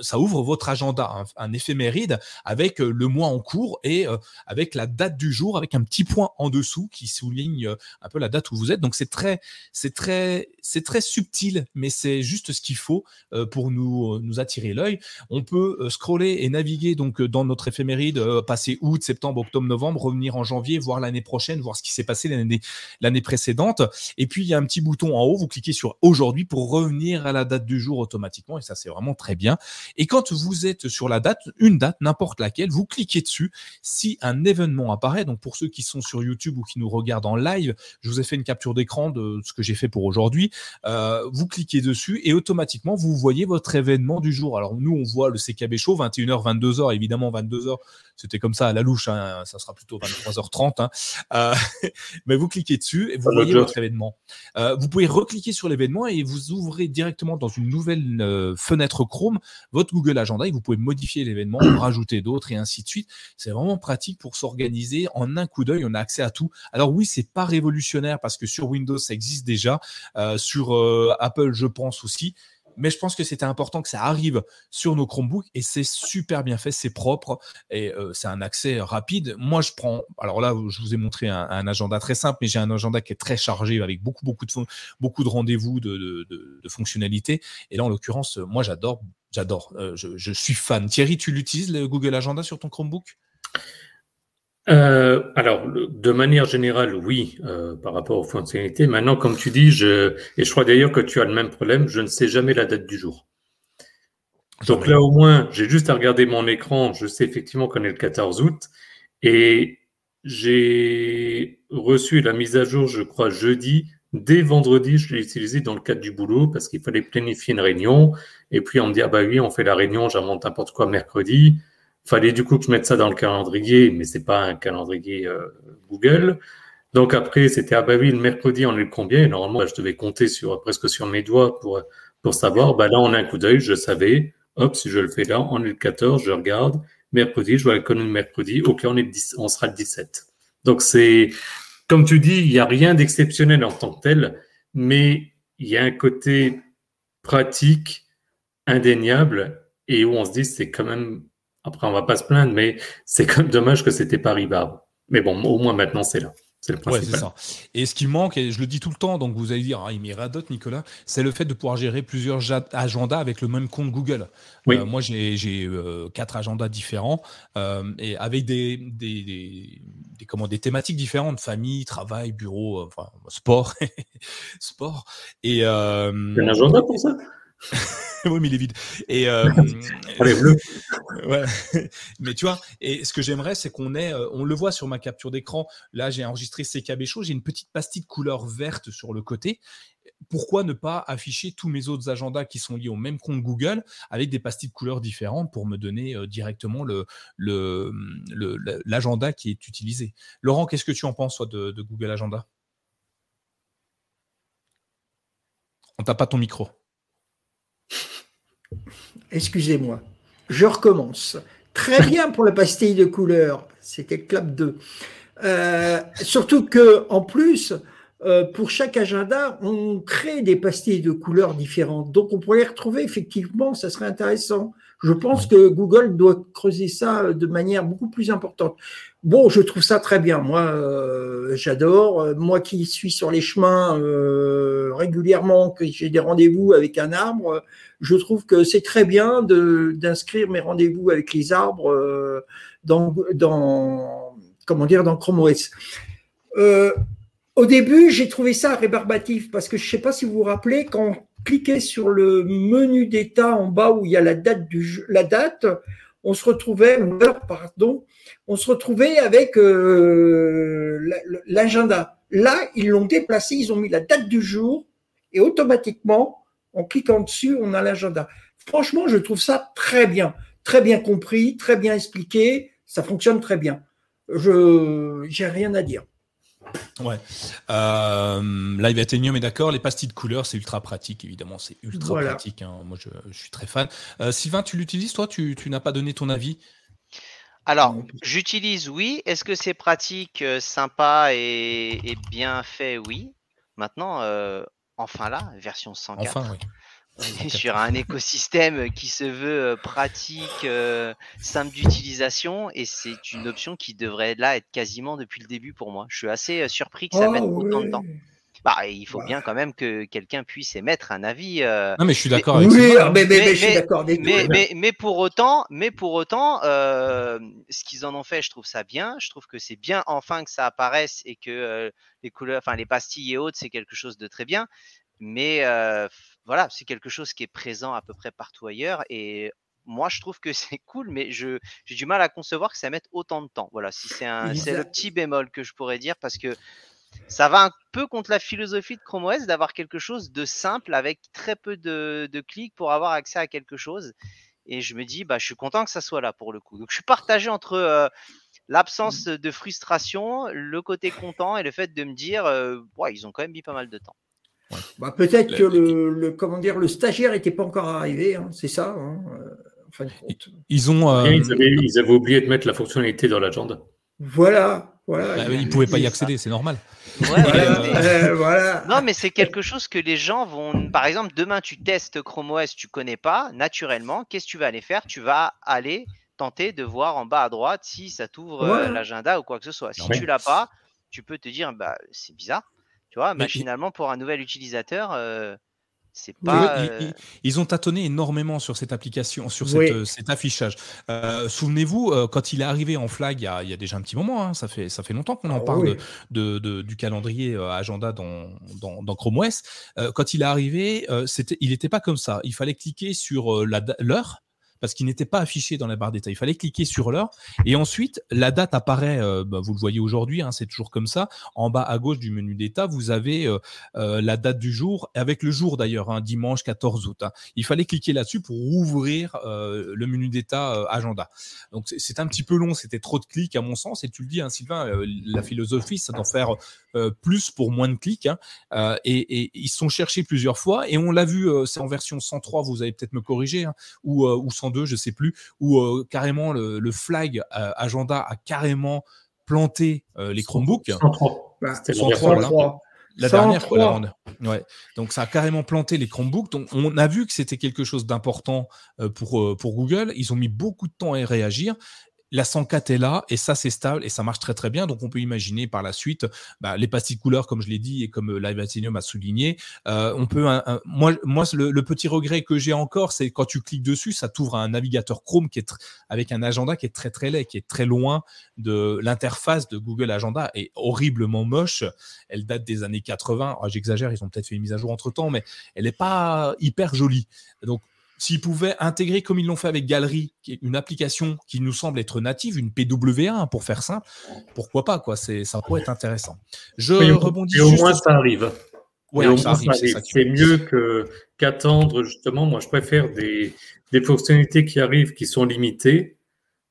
ça ouvre votre agenda, un, éphéméride avec euh, le mois en cours et euh, avec la date du jour, avec un petit point en dessous qui souligne euh, un peu la date où vous êtes. Donc c'est très, c'est très, c'est très subtil, mais c'est juste ce qu'il faut pour nous, nous attirer l'œil. On peut scroller et naviguer donc dans notre éphéméride, passer août, septembre, octobre, novembre, revenir en janvier, voir l'année prochaine, voir ce qui s'est passé l'année, l'année précédente. Et puis il y a un petit bouton en haut, vous cliquez sur aujourd'hui pour revenir à la date du jour automatiquement. Et ça c'est vraiment très bien. Et quand vous êtes sur la date, une date, n'importe laquelle, vous cliquez dessus. Si un événement apparaît, donc pour ceux qui sont sur YouTube ou qui nous regardent en live, je vous ai fait une capture d'écran de ce que j'ai fait pour aujourd'hui. Euh, vous cliquez dessus et automatiquement, vous voyez votre événement du jour. Alors nous, on voit le CKB Show, 21h, 22h, évidemment 22h, c'était comme ça à la louche, hein, ça sera plutôt 23h30. Hein. Euh, [LAUGHS] mais vous cliquez dessus et vous voyez votre événement. Euh, vous pouvez recliquer sur l'événement et vous ouvrez directement dans une nouvelle fenêtre Chrome votre Google Agenda et vous pouvez modifier l'événement, [CLEARS THROAT] rajouter d'autres et ainsi de suite. C'est vraiment pratique pour s'organiser en un coup d'œil. On a accès à tout. Alors oui, c'est pas révolutionnaire parce que sur Windows ça existe déjà, euh, sur euh, Apple je pense aussi. Mais je pense que c'était important que ça arrive sur nos Chromebooks et c'est super bien fait, c'est propre et euh, c'est un accès rapide. Moi, je prends. Alors là, je vous ai montré un, agenda très simple, mais j'ai un agenda qui est très chargé avec beaucoup, beaucoup de, beaucoup de rendez-vous, de, de, de fonctionnalités. Et là, en l'occurrence, moi, j'adore J'adore, euh, je, suis fan. Thierry, tu l'utilises, le Google Agenda sur ton Chromebook? Euh, alors, de manière générale, oui, euh, par rapport aux fonctionnalités. Maintenant, comme tu dis, je, et je crois d'ailleurs que tu as le même problème, je ne sais jamais la date du jour. Donc là, au moins, j'ai juste à regarder mon écran, je sais effectivement qu'on est le 14 août, et j'ai reçu la mise à jour, je crois, jeudi. Dès vendredi, je l'ai utilisé dans le cadre du boulot parce qu'il fallait planifier une réunion. Et puis, on me dit, ah bah oui, on fait la réunion, j'invente n'importe quoi mercredi. Fallait du coup que je mette ça dans le calendrier, mais c'est pas un calendrier euh, Google. Donc après, c'était ah bah oui, le mercredi on est combien? Et normalement, bah, je devais compter sur presque sur mes doigts pour pour savoir. Bah là, on a un coup d'œil, je savais. Hop, si je le fais là, on est le 14, je regarde. Mercredi, je vois la colonne mercredi. Ok, on est 10, on sera le 17. Donc c'est comme tu dis, il n'y a rien d'exceptionnel en tant que tel, mais il y a un côté pratique, indéniable, et où on se dit c'est quand même après, on va pas se plaindre, mais c'est quand même dommage que c'était pas Ribard. Mais bon, au moins maintenant, c'est là. C'est le principal. ça. Et ce qui manque, et je le dis tout le temps, donc vous allez dire, ah, il m'y radote, Nicolas, c'est le fait de pouvoir gérer plusieurs agendas avec le même compte Google. Oui. Euh, moi, j'ai euh, quatre agendas différents euh, et avec des, des, des, comment, des thématiques différentes famille, travail, bureau, enfin, sport. [LAUGHS] sport. Et, un agenda pour ça? [LAUGHS] Oui, mais il est vide. Et euh, [LAUGHS] mais tu vois, et ce que j'aimerais, c'est qu'on ait, euh, on le voit sur ma capture d'écran. Là, j'ai enregistré CKB Show, j'ai une petite pastille de couleur verte sur le côté. Pourquoi ne pas afficher tous mes autres agendas qui sont liés au même compte Google avec des pastilles de couleurs différentes pour me donner euh, directement le, l'agenda qui est utilisé. Laurent, qu'est-ce que tu en penses de, de Google Agenda? On t'a pas ton micro. [LAUGHS] Excusez-moi. Je recommence. Très bien pour la pastille de couleur. C'était clap 2. Euh, surtout que, en plus, euh, pour chaque agenda, on crée des pastilles de couleurs différentes. Donc, on pourrait les retrouver effectivement, ça serait intéressant. Je pense que Google doit creuser ça de manière beaucoup plus importante. Bon, je trouve ça très bien. Moi, euh, j'adore. Moi qui suis sur les chemins euh, régulièrement, que j'ai des rendez-vous avec un arbre, je trouve que c'est très bien d'inscrire mes rendez-vous avec les arbres euh, dans, dans, comment dire, dans Chrome OS. Au début, j'ai trouvé ça rébarbatif parce que je ne sais pas si vous vous rappelez, quand cliquait sur le menu d'état en bas où il y a la date, du, la date on se retrouvait, pardon, on se retrouvait avec euh, l'agenda. Là, ils l'ont déplacé, ils ont mis la date du jour et automatiquement, en cliquant dessus, on a l'agenda. Franchement, je trouve ça très bien, très bien compris, très bien expliqué, ça fonctionne très bien. Je j'ai rien à dire. Ouais. Euh, Live Athenium est d'accord. Les pastilles de couleur, c'est ultra pratique, évidemment. C'est ultra pratique. Hein. Moi, je, suis très fan. Euh, Sylvain, tu l'utilises, toi? Tu, n'as pas donné ton avis? Alors, j'utilise, oui. Est-ce que c'est pratique, euh, sympa et, bien fait? Oui. Maintenant, enfin là, version 104. Enfin, oui. On est sur un écosystème qui se veut euh, pratique, euh, simple d'utilisation, et c'est une option qui devrait là être quasiment depuis le début pour moi. Je suis assez euh, surpris que ça mette oh, autant de temps. Bah, il faut bien quand même que quelqu'un puisse émettre un avis. Non, mais je suis d'accord avec oui, mais, mais, je suis d'accord mais, mais, pour autant, mais pour autant, ce qu'ils en ont fait, je trouve ça bien. Je trouve que c'est bien enfin que ça apparaisse et que les couleurs, enfin les pastilles et autres, c'est quelque chose de très bien. Mais voilà, c'est quelque chose qui est présent à peu près partout ailleurs. Et moi, je trouve que [LAUGHS] c'est cool, mais j'ai du mal à concevoir que ça mette autant de temps. Voilà, si c'est le petit bémol que je pourrais dire parce que ça va un peu contre la philosophie de Chrome OS d'avoir quelque chose de simple avec très peu de, clics pour avoir accès à quelque chose. Et je me dis, bah, je suis content que ça soit là pour le coup. Donc, je suis partagé entre euh, l'absence mmh. de frustration, le côté content et le fait de me dire, euh, ils ont quand même mis pas mal de temps. Bah, peut-être que le, comment dire, le stagiaire n'était pas encore arrivé, hein, c'est ça. Hein, euh, ils, ont, euh, ils, avaient, oublié de mettre la fonctionnalité dans l'agenda. Voilà. voilà bah, ils ne pouvaient pas y accéder, c'est normal. Euh, voilà, Non, mais c'est quelque chose que les gens vont. Par exemple, demain, tu testes Chrome OS, tu connais pas, naturellement, qu'est-ce que tu vas aller faire? Tu vas aller tenter de voir en bas à droite si ça t'ouvre l'agenda ou quoi que ce soit. Si tu l'as pas, tu peux te dire, bah, c'est bizarre. Tu vois, machinalement, pour un nouvel utilisateur, euh, C'est pas. ils, ont tâtonné énormément sur cette application, sur cet affichage. Souvenez-vous, quand il est arrivé en flag, il y a, déjà un petit moment, hein, ça, fait, ça fait longtemps qu'on en ah parle de, du calendrier agenda dans, dans, Chrome OS. quand il est arrivé, c'était, il n'était pas comme ça. Il fallait cliquer sur l'heure parce qu'il n'était pas affiché dans la barre d'état. Il fallait cliquer sur l'heure et ensuite la date apparaît. Euh, bah, vous le voyez aujourd'hui, hein, c'est toujours comme ça. En bas à gauche du menu d'état, vous avez euh, euh, la date du jour avec le jour d'ailleurs, hein, dimanche 14 août. Hein. Il fallait cliquer là-dessus pour ouvrir le menu d'état agenda. Donc c'est un petit peu long, c'était trop de clics à mon sens. Et tu le dis, Sylvain, la philosophie, c'est d'en faire plus pour moins de clics. Et, ils sont cherchés plusieurs fois et on l'a vu, c'est en version 103. Vous allez peut-être me corriger ou, ou 102 je sais plus, où euh, carrément le, flag euh, agenda a carrément planté euh, les Chromebooks. 103. Bah, C'était 103, La dernière fois, ouais. Donc ça a carrément planté les Chromebooks. Donc on a vu que c'était quelque chose d'important pour, pour Google. Ils ont mis beaucoup de temps à réagir la 104 est là et ça c'est stable et ça marche très très bien. Donc on peut imaginer par la suite bah, les pastilles couleurs comme je l'ai dit et comme euh, Live Athenium a souligné. Euh, on peut moi moi le, petit regret que j'ai encore c'est quand tu cliques dessus ça t'ouvre un navigateur Chrome qui est avec un agenda qui est très très laid qui est très loin de l'interface de Google Agenda et horriblement moche. Elle date des années 80. J'exagère ils ont peut-être fait une mise à jour entre temps mais elle n'est pas hyper jolie. Donc S'ils pouvaient intégrer, comme ils l'ont fait avec est une application qui nous semble être native, une PWA hein, pour faire simple, pourquoi pas quoi C'est ça pourrait être intéressant. Je rebondis. Et au moins ça arrive. C'est mieux que qu'attendre justement. Moi, je préfère des, fonctionnalités qui arrivent qui sont limitées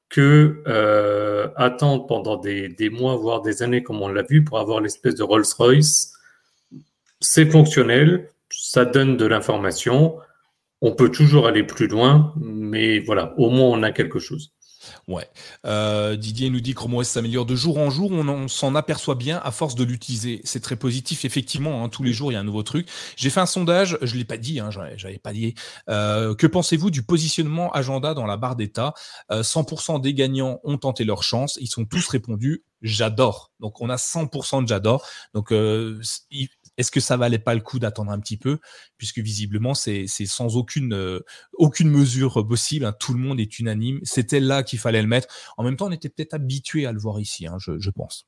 que euh, attendre pendant des, des, mois, voire des années, comme on l'a vu, pour avoir l'espèce de Rolls-Royce. C'est fonctionnel, ça donne de l'information. On peut toujours aller plus loin, mais voilà, au moins on a quelque chose. Ouais. Euh, Didier nous dit que Chrome s'améliore de jour en jour. On, s'en aperçoit bien à force de l'utiliser. C'est très positif, effectivement. Hein, tous les jours, il y a un nouveau truc. J'ai fait un sondage. Je l'ai pas dit. Hein, J'avais pas dit. Euh, que pensez-vous du positionnement agenda dans la barre d'état? 100% euh, des gagnants ont tenté leur chance. Ils sont tous répondus. J'adore. Donc on a 100% de j'adore. Donc est-ce que ça valait pas le coup d'attendre un petit peu? Puisque visiblement, c'est sans aucune, euh, aucune mesure possible. Hein, tout le monde est unanime. C'était là qu'il fallait le mettre. En même temps, on était peut-être habitué à le voir ici, hein, je, pense.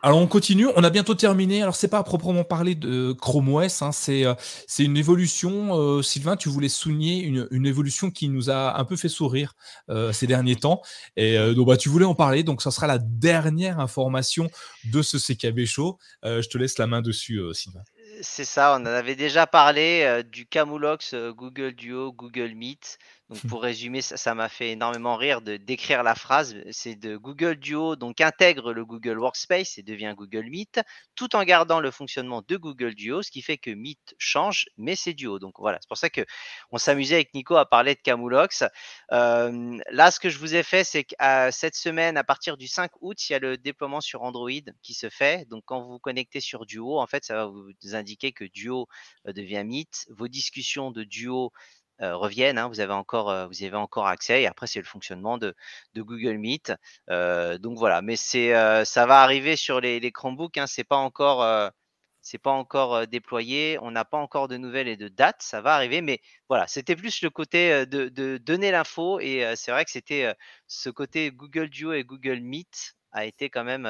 Alors on continue, on a bientôt terminé. Alors c'est pas à proprement parler de Chrome OS, hein, c'est euh, c'est une évolution. Euh, Sylvain, tu voulais souligner une, une, évolution qui nous a un peu fait sourire euh, ces derniers temps. Et donc bah tu voulais en parler, donc ça sera la dernière information de ce CKB show. je te laisse la main dessus, Sylvain. C'est ça, on en avait déjà parlé du Camulox Google Duo, Google Meet. Donc pour résumer, ça m'a fait énormément rire de décrire la phrase. C'est de Google Duo, donc intègre le Google Workspace et devient Google Meet, tout en gardant le fonctionnement de Google Duo, ce qui fait que Meet change, mais c'est Duo. Donc voilà, c'est pour ça que on s'amusait avec Nico à parler de Camulox. Euh, là, ce que je vous ai fait, c'est que cette semaine, à partir du 5 août, il y a le déploiement sur Android qui se fait. Donc quand vous vous connectez sur Duo, en fait, ça va vous indiquer que Duo euh, devient Meet. Vos discussions de Duo euh, reviennent. Hein, vous, avez encore, euh, vous avez encore accès. Et après, c'est le fonctionnement de, Google Meet. Euh, donc voilà, mais c'est, ça va arriver sur les, les Chromebooks. Hein, c'est pas encore, c'est pas encore déployé. On n'a pas encore de nouvelles et de dates. Ça va arriver, mais voilà, c'était plus le côté de, de donner l'info. Et c'est vrai que c'était ce côté Google Duo et Google Meet a été quand même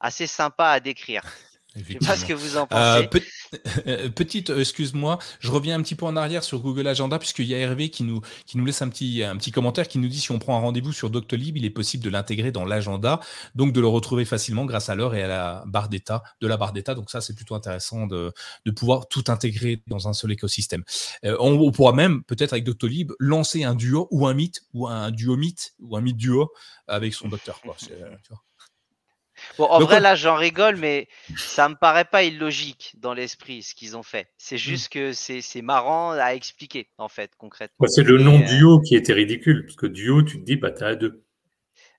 assez sympa à décrire. Je sais pas ce que vous en pensez. [LAUGHS] Euh, petite, euh, excuse-moi, je reviens un petit peu en arrière sur Google Agenda puisqu'il y a Hervé qui nous, qui nous laisse un petit, un petit commentaire qui nous dit si on prend un rendez-vous sur Doctolib, il est possible de l'intégrer dans l'agenda, donc de le retrouver facilement grâce à l'heure et à la barre d'état, de la barre d'état. Donc ça, c'est plutôt intéressant de, de pouvoir tout intégrer dans un seul écosystème. Euh, on, pourra même peut-être avec Doctolib lancer un duo ou un mythe ou un duo mythe ou un mythe duo avec son docteur. Quoi. Tu vois. Bon, en vrai, là, j'en rigole, mais ça me paraît pas illogique dans l'esprit ce qu'ils ont fait. C'est mmh. juste que c'est marrant à expliquer, en fait, concrètement. c'est le nom euh, duo qui était ridicule, parce que duo, tu te dis, bah, t'as deux.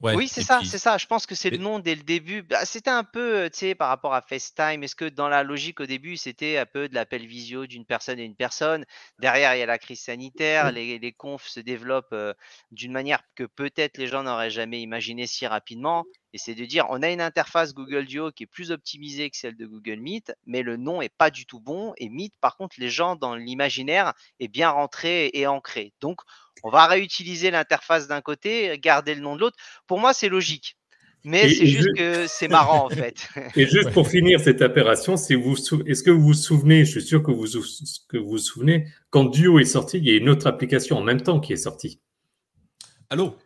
oui, c'est ça, c'est ça. Je pense que c'est le nom dès le début. Bah, c'était un peu, euh, tu sais, par rapport à FaceTime. Est-ce que dans la logique au début, c'était un peu de l'appel visio d'une personne et une personne Derrière, il y a la crise sanitaire. Les, les confs se développent euh, d'une manière que peut-être les gens n'auraient jamais imaginé si rapidement. Et c'est de dire, on a une interface Google Duo qui est plus optimisée que celle de Google Meet, mais le nom est pas du tout bon. Et Meet, par contre, les gens dans l'imaginaire est bien rentré et ancré. Donc, on va réutiliser l'interface d'un côté, garder le nom de l'autre. Pour moi, c'est logique. Mais c'est juste que c'est marrant en fait. [LAUGHS] Et juste pour finir cette opération, si vous, est-ce que vous vous souvenez, je suis sûr que vous, que vous vous souvenez, quand Duo est sorti, il y a une autre application en même temps qui est sortie. Allô?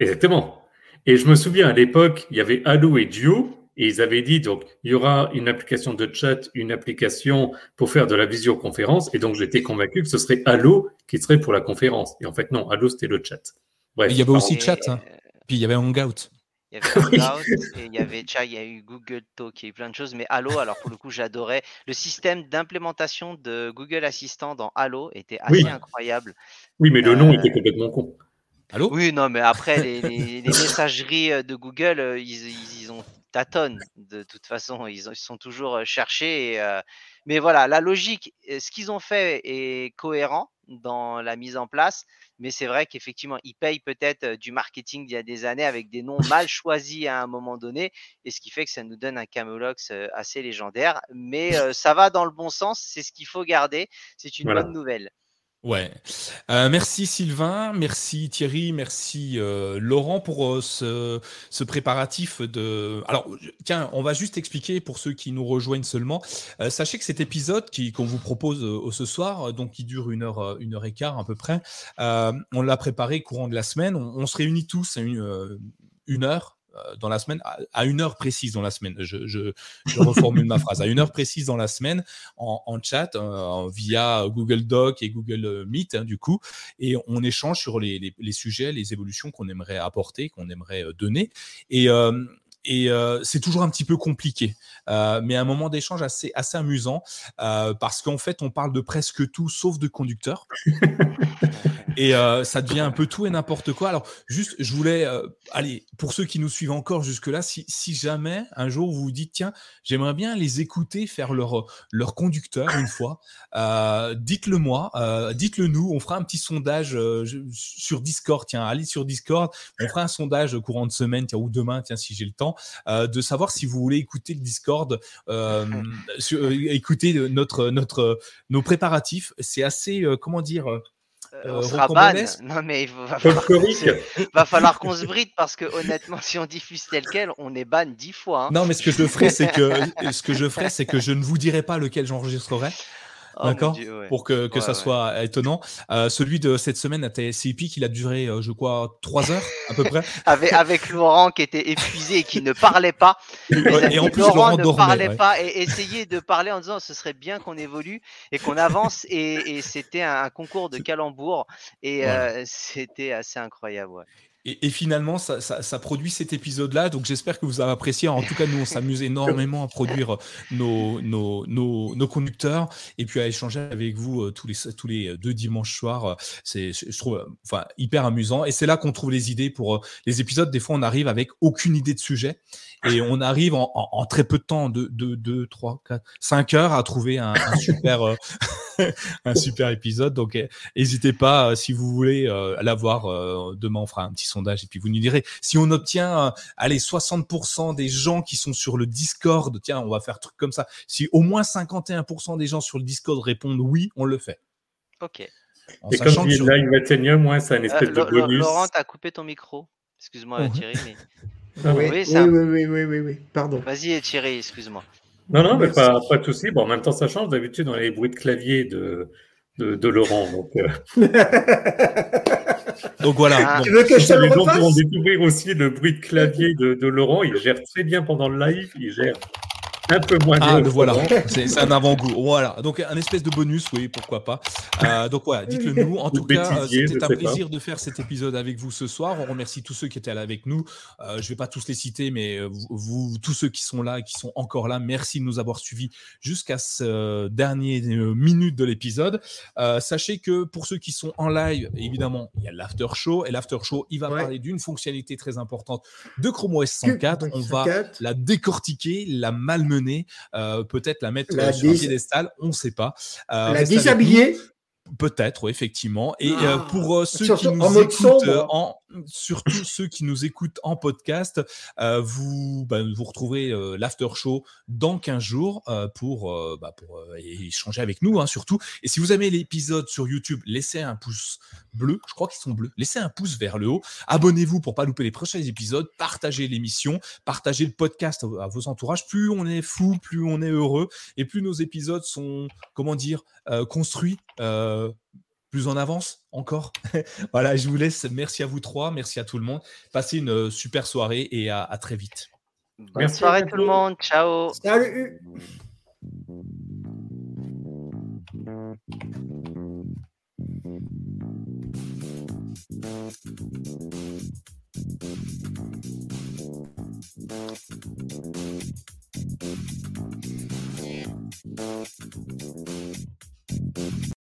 Exactement. Et je me souviens à l'époque, il y avait Allo et Duo, et ils avaient dit donc il y aura une application de chat, une application pour faire de la visioconférence, et donc j'étais convaincu que ce serait Allo qui serait pour la conférence. Et en fait non, Allo c'était le chat. Bref. Il y avait aussi chat, hein. puis il y avait Hangout. Il y avait Hangout, [LAUGHS] et il y avait il y a eu Google Talk, il y a eu plein de choses. Mais Allo, alors pour le coup, j'adorais. Le système d'implémentation de Google Assistant dans Allo était assez incroyable. Oui, mais le nom euh, était complètement con. Allo Oui, non, mais après, les, [LAUGHS] messageries euh, de Google, euh, ils, ont tâtonne. De toute façon, ils, sont toujours cherchés. mais voilà, la logique, ce qu'ils ont fait est cohérent dans la mise en place. Mais c'est vrai qu'effectivement, ils payent peut-être du marketing d'il y a des années avec des noms mal choisis à un moment donné, et ce qui fait que ça nous donne un Camelox assez légendaire. Mais [LAUGHS] ça va dans le bon sens, c'est ce qu'il faut garder. C'est une bonne nouvelle. Ouais. Euh, merci Sylvain, merci Thierry, merci euh, Laurent pour euh, ce, ce, préparatif de. Alors, tiens, on va juste expliquer pour ceux qui nous rejoignent seulement. sachez que cet épisode qui qu'on vous propose ce soir, donc qui dure une heure, une heure et quart à peu près, on l'a préparé courant de la semaine. On, se réunit tous à une, une heure dans la semaine, à une heure précise dans la semaine. Je, reformule ma phrase. À une heure précise dans la semaine, en, chat, euh, via Google Doc et Google Meet, hein, du coup, et on échange sur les, sujets, les évolutions qu'on aimerait apporter, qu'on aimerait euh, donner. Et, et c'est toujours un petit peu compliqué, mais un moment d'échange assez, assez amusant parce qu'en fait, on parle de presque tout sauf de conducteur. [LAUGHS] et ça devient un peu tout et n'importe quoi. Alors, juste, je voulais, allez, pour ceux qui nous suivent encore jusque-là, si, si, jamais un jour vous vous dites, tiens, j'aimerais bien les écouter faire leur, leur conducteur une fois, dites-le moi, dites-le nous, on fera un petit sondage sur Discord, tiens, allez sur Discord, on fera un sondage courant de semaine, tiens, ou demain, tiens, si j'ai le temps euh, de savoir si vous voulez écouter le Discord, euh, [LAUGHS] euh, écouter notre, notre, nos préparatifs. C'est assez, comment dire, on sera ban. Non, mais il [LAUGHS] va falloir, qu'on se bride parce que honnêtement, si on diffuse tel quel, on est ban dix fois. Hein. Non, mais ce que je ferai, c'est que [LAUGHS] ce que je ferai, c'est que je ne vous dirai pas lequel j'enregistrerai. Oh D'accord Pour que, que ça soit étonnant. Euh, celui de cette semaine à TSCP, qui a duré, euh, je crois, trois heures à peu près. [LAUGHS] avec, avec Laurent qui était épuisé et qui ne parlait pas. et en plus, Laurent, ne parlait pas et essayait de parler en disant ce serait bien qu'on évolue et qu'on avance. [LAUGHS] et, et c'était un, concours de calembours et euh, c'était assez incroyable. Ouais. Et, finalement, ça, produit cet épisode-là. Donc, j'espère que vous avez apprécié. En tout cas, nous, on s'amuse énormément à produire nos, nos, nos, conducteurs et puis à échanger avec vous euh, tous, les, tous les deux dimanches soirs. C'est, je trouve, enfin, hyper amusant. Et c'est là qu'on trouve les idées pour euh, les épisodes. Des fois, on arrive avec aucune idée de sujet et on arrive en, très peu de temps, de 2, 3, 4, 5 heures à trouver un, super, euh, [LAUGHS] [LAUGHS] un super épisode. Donc, n'hésitez pas, si vous voulez l'avoir, demain, on fera un petit sondage et puis vous nous direz si on obtient, euh, allez, 60% des gens qui sont sur le Discord, tiens, on va faire truc comme ça. Si au moins 51% des gens sur le Discord répondent oui, on le fait. Ok. et comme dit sur... Live Ethereum, ouais, c'est un espèce euh, de bonus. Laurent, t'as coupé ton micro. Excuse-moi, oh. Thierry, mais. Ah oui, oui, oui, oui, oui, oui, pardon. Vas-y, Thierry, excuse-moi. Non, non, mais pas, pas de souci. Bon, en même temps, ça change. D'habitude, dans les bruits de clavier de, de, Laurent. Donc, euh. [LAUGHS] donc voilà. Tu veux que je te le refasse? On découvrir aussi le bruit de clavier de, de, Laurent. Il gère très bien pendant le live. Il gère un peu moins ah, voilà, c'est un avant-goût. Voilà, donc un espèce de bonus, oui, pourquoi pas. Euh, donc voilà, dites-le nous. En tout cas, c'était un plaisir de faire cet épisode avec vous ce soir. On remercie tous ceux qui étaient là avec nous. Euh, je vais pas tous les citer, mais euh, vous, tous ceux qui sont là et qui sont encore là, merci de nous avoir suivis jusqu'à ce dernier minute de l'épisode. sachez que pour ceux qui sont en live, évidemment, il y a l'after show et l'after show, il va parler d'une fonctionnalité très importante de Chrome OS 104. On va la décortiquer, la malmener euh, peut-être la mettre euh, sur un piédestal, on ne sait pas. Euh, la déshabiller? Peut-être, effectivement. Et pour ceux qui nous écoutent en, surtout [COUGHS] ceux qui nous écoutent en podcast, vous, bah, vous retrouverez l'after show dans 15 jours pour, bah, pour échanger avec nous, hein, surtout. Et si vous aimez l'épisode sur YouTube, laissez un pouce bleu. Je crois qu'ils sont bleus. Laissez un pouce vers le haut. Abonnez-vous pour pas louper les prochains épisodes. Partagez l'émission. Partagez le podcast à vos entourages. Plus on est fou, plus on est heureux et plus nos épisodes sont, comment dire, construits plus en avance encore. [LAUGHS] voilà, je vous laisse. Merci à vous trois. Merci à tout le monde. Passez une euh, super soirée et à, très vite. Bonne soirée tout le monde. Ciao. Salut.